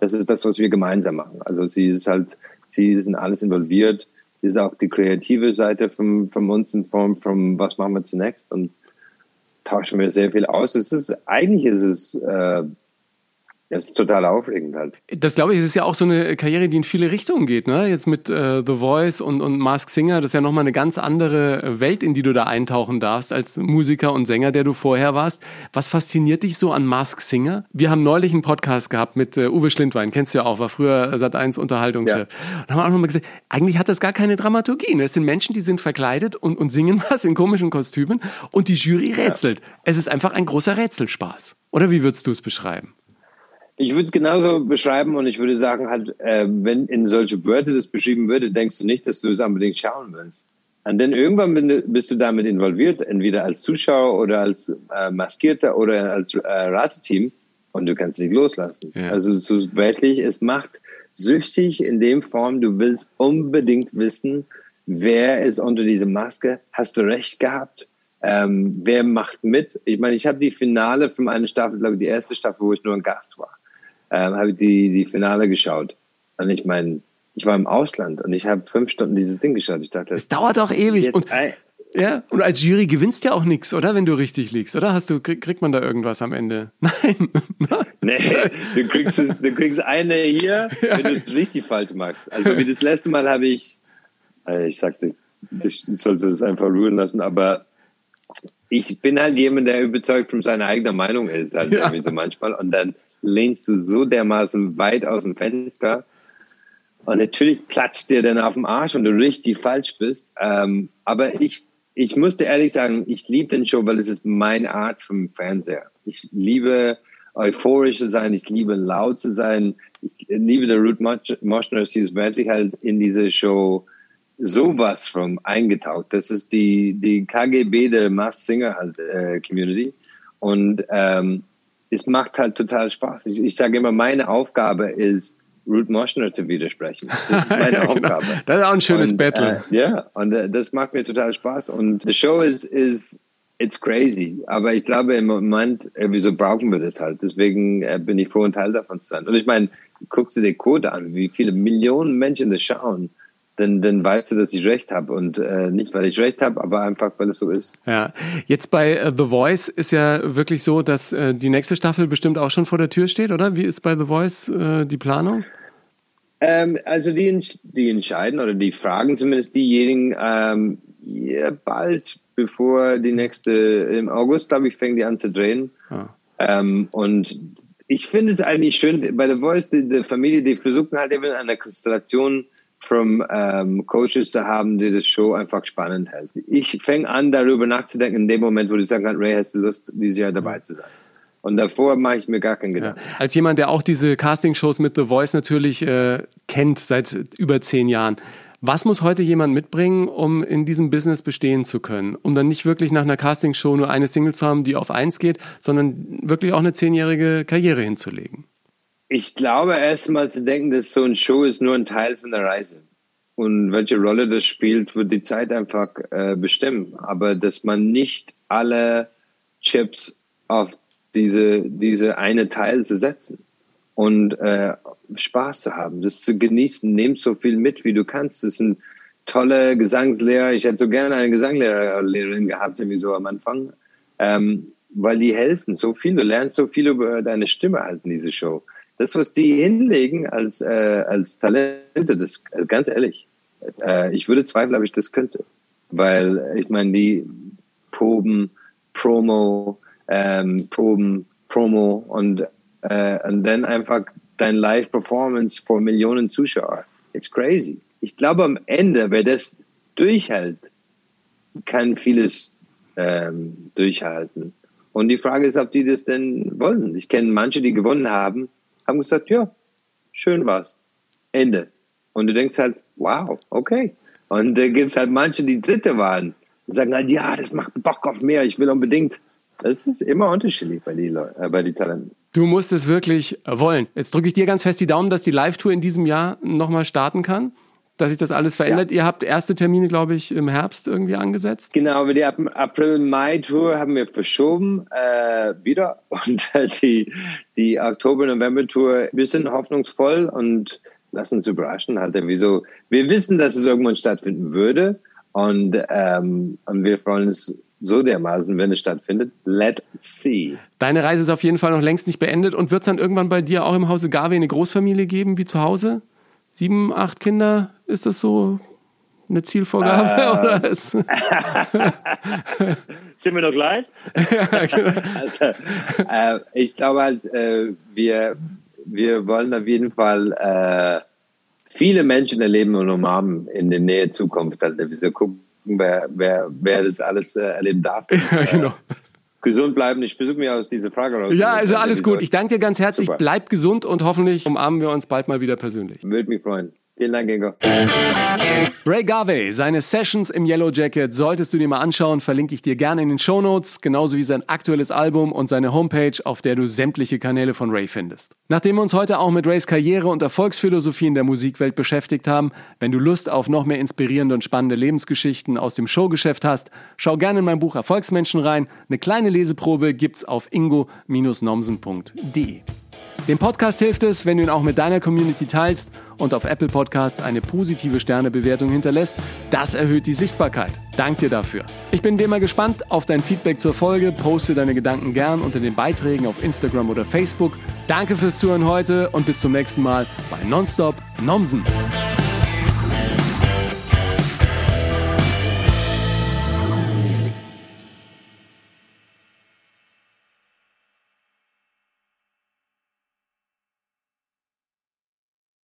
das ist das, was wir gemeinsam machen. Also sie ist halt, sie ist in alles involviert. Sie ist auch die kreative Seite von, von uns in Form von was machen wir zunächst und tauschen wir sehr viel aus. Es ist eigentlich ist es äh, das ist total aufregend halt. Das glaube ich, es ist ja auch so eine Karriere, die in viele Richtungen geht. Ne? Jetzt mit äh, The Voice und, und Mask Singer, das ist ja nochmal eine ganz andere Welt, in die du da eintauchen darfst als Musiker und Sänger, der du vorher warst. Was fasziniert dich so an Mask Singer? Wir haben neulich einen Podcast gehabt mit äh, Uwe Schlindwein, kennst du ja auch, war früher Sat1 Unterhaltungschef. Ja. Und haben auch nochmal gesagt, eigentlich hat das gar keine Dramaturgie. Ne? Es sind Menschen, die sind verkleidet und, und singen was in komischen Kostümen und die Jury rätselt. Ja. Es ist einfach ein großer Rätselspaß. Oder wie würdest du es beschreiben? Ich würde es genauso beschreiben und ich würde sagen, halt, äh, wenn in solche Wörter das beschrieben würde, denkst du nicht, dass du es unbedingt schauen willst. Und dann irgendwann bist du damit involviert, entweder als Zuschauer oder als äh, Maskierter oder als äh, Rateteam und du kannst nicht loslassen. Ja. Also so wirklich, es macht süchtig in dem Form, du willst unbedingt wissen, wer ist unter dieser Maske, hast du recht gehabt, ähm, wer macht mit? Ich meine, ich habe die Finale von einer Staffel, glaube ich, die erste Staffel, wo ich nur ein Gast war ähm, habe ich die, die Finale geschaut. Und ich meine, ich war im Ausland und ich habe fünf Stunden dieses Ding geschaut. Ich dachte, es dauert auch ewig. Und, ja, und als Jury gewinnst ja auch nichts, oder? Wenn du richtig liegst, oder? Hast du, kriegt man da irgendwas am Ende? Nein. nee, du kriegst, es, du kriegst eine hier, ja. wenn du es richtig falsch machst. Also wie das letzte Mal habe ich, äh, ich sag's dir, ich sollte das einfach ruhen lassen. Aber ich bin halt jemand, der überzeugt von seiner eigenen Meinung ist, halt ja. so manchmal. Und dann lehnst du so dermaßen weit aus dem Fenster. Und natürlich platscht dir dann auf dem Arsch und du richtig falsch bist. Ähm, aber ich, ich musste ehrlich sagen, ich liebe den Show, weil es ist meine Art vom Fernseher. Ich liebe euphorisch zu sein, ich liebe laut zu sein. Ich liebe der Ruth Moschner, ist wirklich halt in diese Show sowas von eingetaucht. Das ist die, die KGB der Mass Singer halt äh, Community. Und ähm, es macht halt total Spaß. Ich, ich sage immer, meine Aufgabe ist, Ruth Moschner zu widersprechen. Das ist meine ja, genau. Aufgabe. Das ist auch ein schönes und, Battle. Äh, ja, und äh, das macht mir total Spaß. Und the show is, is it's crazy. Aber ich glaube, im Moment, äh, wieso brauchen wir das halt? Deswegen äh, bin ich froh, ein Teil davon zu sein. Und ich meine, guckst du dir Code an, wie viele Millionen Menschen das schauen dann, dann weißt du, dass ich recht habe. Und äh, nicht, weil ich recht habe, aber einfach, weil es so ist. Ja, jetzt bei äh, The Voice ist ja wirklich so, dass äh, die nächste Staffel bestimmt auch schon vor der Tür steht, oder? Wie ist bei The Voice äh, die Planung? Ähm, also die, die entscheiden oder die fragen zumindest diejenigen ähm, ja, bald, bevor die nächste, im August, glaube ich, fängt die an zu drehen. Ah. Ähm, und ich finde es eigentlich schön, bei The Voice, die, die Familie, die versuchen halt eben eine Konstellation from ähm, Coaches zu haben, die das Show einfach spannend hält. Ich fange an, darüber nachzudenken in dem Moment, wo du sagen kannst, Ray, hast du Lust, dieses Jahr dabei zu sein? Und davor mache ich mir gar keinen Gedanken. Ja. Als jemand, der auch diese Castingshows mit The Voice natürlich äh, kennt seit über zehn Jahren, was muss heute jemand mitbringen, um in diesem Business bestehen zu können? Um dann nicht wirklich nach einer Castingshow nur eine Single zu haben, die auf eins geht, sondern wirklich auch eine zehnjährige Karriere hinzulegen? Ich glaube erst mal zu denken, dass so ein Show ist nur ein Teil von der Reise. Und welche Rolle das spielt, wird die Zeit einfach äh, bestimmen. Aber dass man nicht alle Chips auf diese, diese eine Teil zu setzen und äh, Spaß zu haben, das zu genießen, nehmt so viel mit, wie du kannst. Das sind tolle Gesangslehrer. Ich hätte so gerne eine Gesangslehrerin gehabt, irgendwie so am Anfang, ähm, weil die helfen so viel. Du lernst so viel über deine Stimme halt in diese Show das, was die hinlegen als, äh, als Talente, das ganz ehrlich, äh, ich würde zweifeln, ob ich das könnte. Weil ich meine, die Proben, Promo, ähm, Proben, Promo und, äh, und dann einfach dein Live-Performance vor Millionen Zuschauer. It's crazy. Ich glaube, am Ende, wer das durchhält, kann vieles ähm, durchhalten. Und die Frage ist, ob die das denn wollen. Ich kenne manche, die gewonnen haben, haben gesagt, ja, schön war's. Ende. Und du denkst halt, wow, okay. Und da gibt es halt manche, die Dritte waren und sagen halt, ja, das macht Bock auf mehr, ich will unbedingt. Das ist immer unterschiedlich bei den äh, Talenten. Du musst es wirklich wollen. Jetzt drücke ich dir ganz fest die Daumen, dass die Live-Tour in diesem Jahr nochmal starten kann dass sich das alles verändert. Ja. Ihr habt erste Termine, glaube ich, im Herbst irgendwie angesetzt. Genau, aber die April-Mai-Tour haben wir verschoben äh, wieder und äh, die, die Oktober-November-Tour, wir sind hoffnungsvoll und lassen uns überraschen. Halt, wieso? Wir wissen, dass es irgendwann stattfinden würde und, ähm, und wir freuen uns so dermaßen, wenn es stattfindet. Let's see. Deine Reise ist auf jeden Fall noch längst nicht beendet und wird es dann irgendwann bei dir auch im Hause Garvey eine Großfamilie geben wie zu Hause? Sieben, acht Kinder, ist das so eine Zielvorgabe? Uh, oder ist Sind wir noch gleich? ja, genau. also, äh, ich glaube halt, äh, wir, wir wollen auf jeden Fall äh, viele Menschen erleben und umarmen in der Nähe Zukunft. Also wir gucken, wer, wer, wer das alles äh, erleben darf. Ja, genau gesund bleiben. Ich versuche mir aus dieser Frage raus. Ja, also alles gut. Ich danke dir ganz herzlich. Super. Bleib gesund und hoffentlich umarmen wir uns bald mal wieder persönlich. Würde mich freuen. Vielen Dank, Ingo. Ray Garvey, seine Sessions im Yellow Jacket solltest du dir mal anschauen, verlinke ich dir gerne in den Show Notes, genauso wie sein aktuelles Album und seine Homepage, auf der du sämtliche Kanäle von Ray findest. Nachdem wir uns heute auch mit Rays Karriere und Erfolgsphilosophie in der Musikwelt beschäftigt haben, wenn du Lust auf noch mehr inspirierende und spannende Lebensgeschichten aus dem Showgeschäft hast, schau gerne in mein Buch Erfolgsmenschen rein. Eine kleine Leseprobe gibt's auf ingo-nomsen.de. Dem Podcast hilft es, wenn du ihn auch mit deiner Community teilst und auf Apple Podcasts eine positive Sternebewertung hinterlässt. Das erhöht die Sichtbarkeit. Dank dir dafür. Ich bin wie immer gespannt auf dein Feedback zur Folge. Poste deine Gedanken gern unter den Beiträgen auf Instagram oder Facebook. Danke fürs Zuhören heute und bis zum nächsten Mal bei Nonstop Nomsen.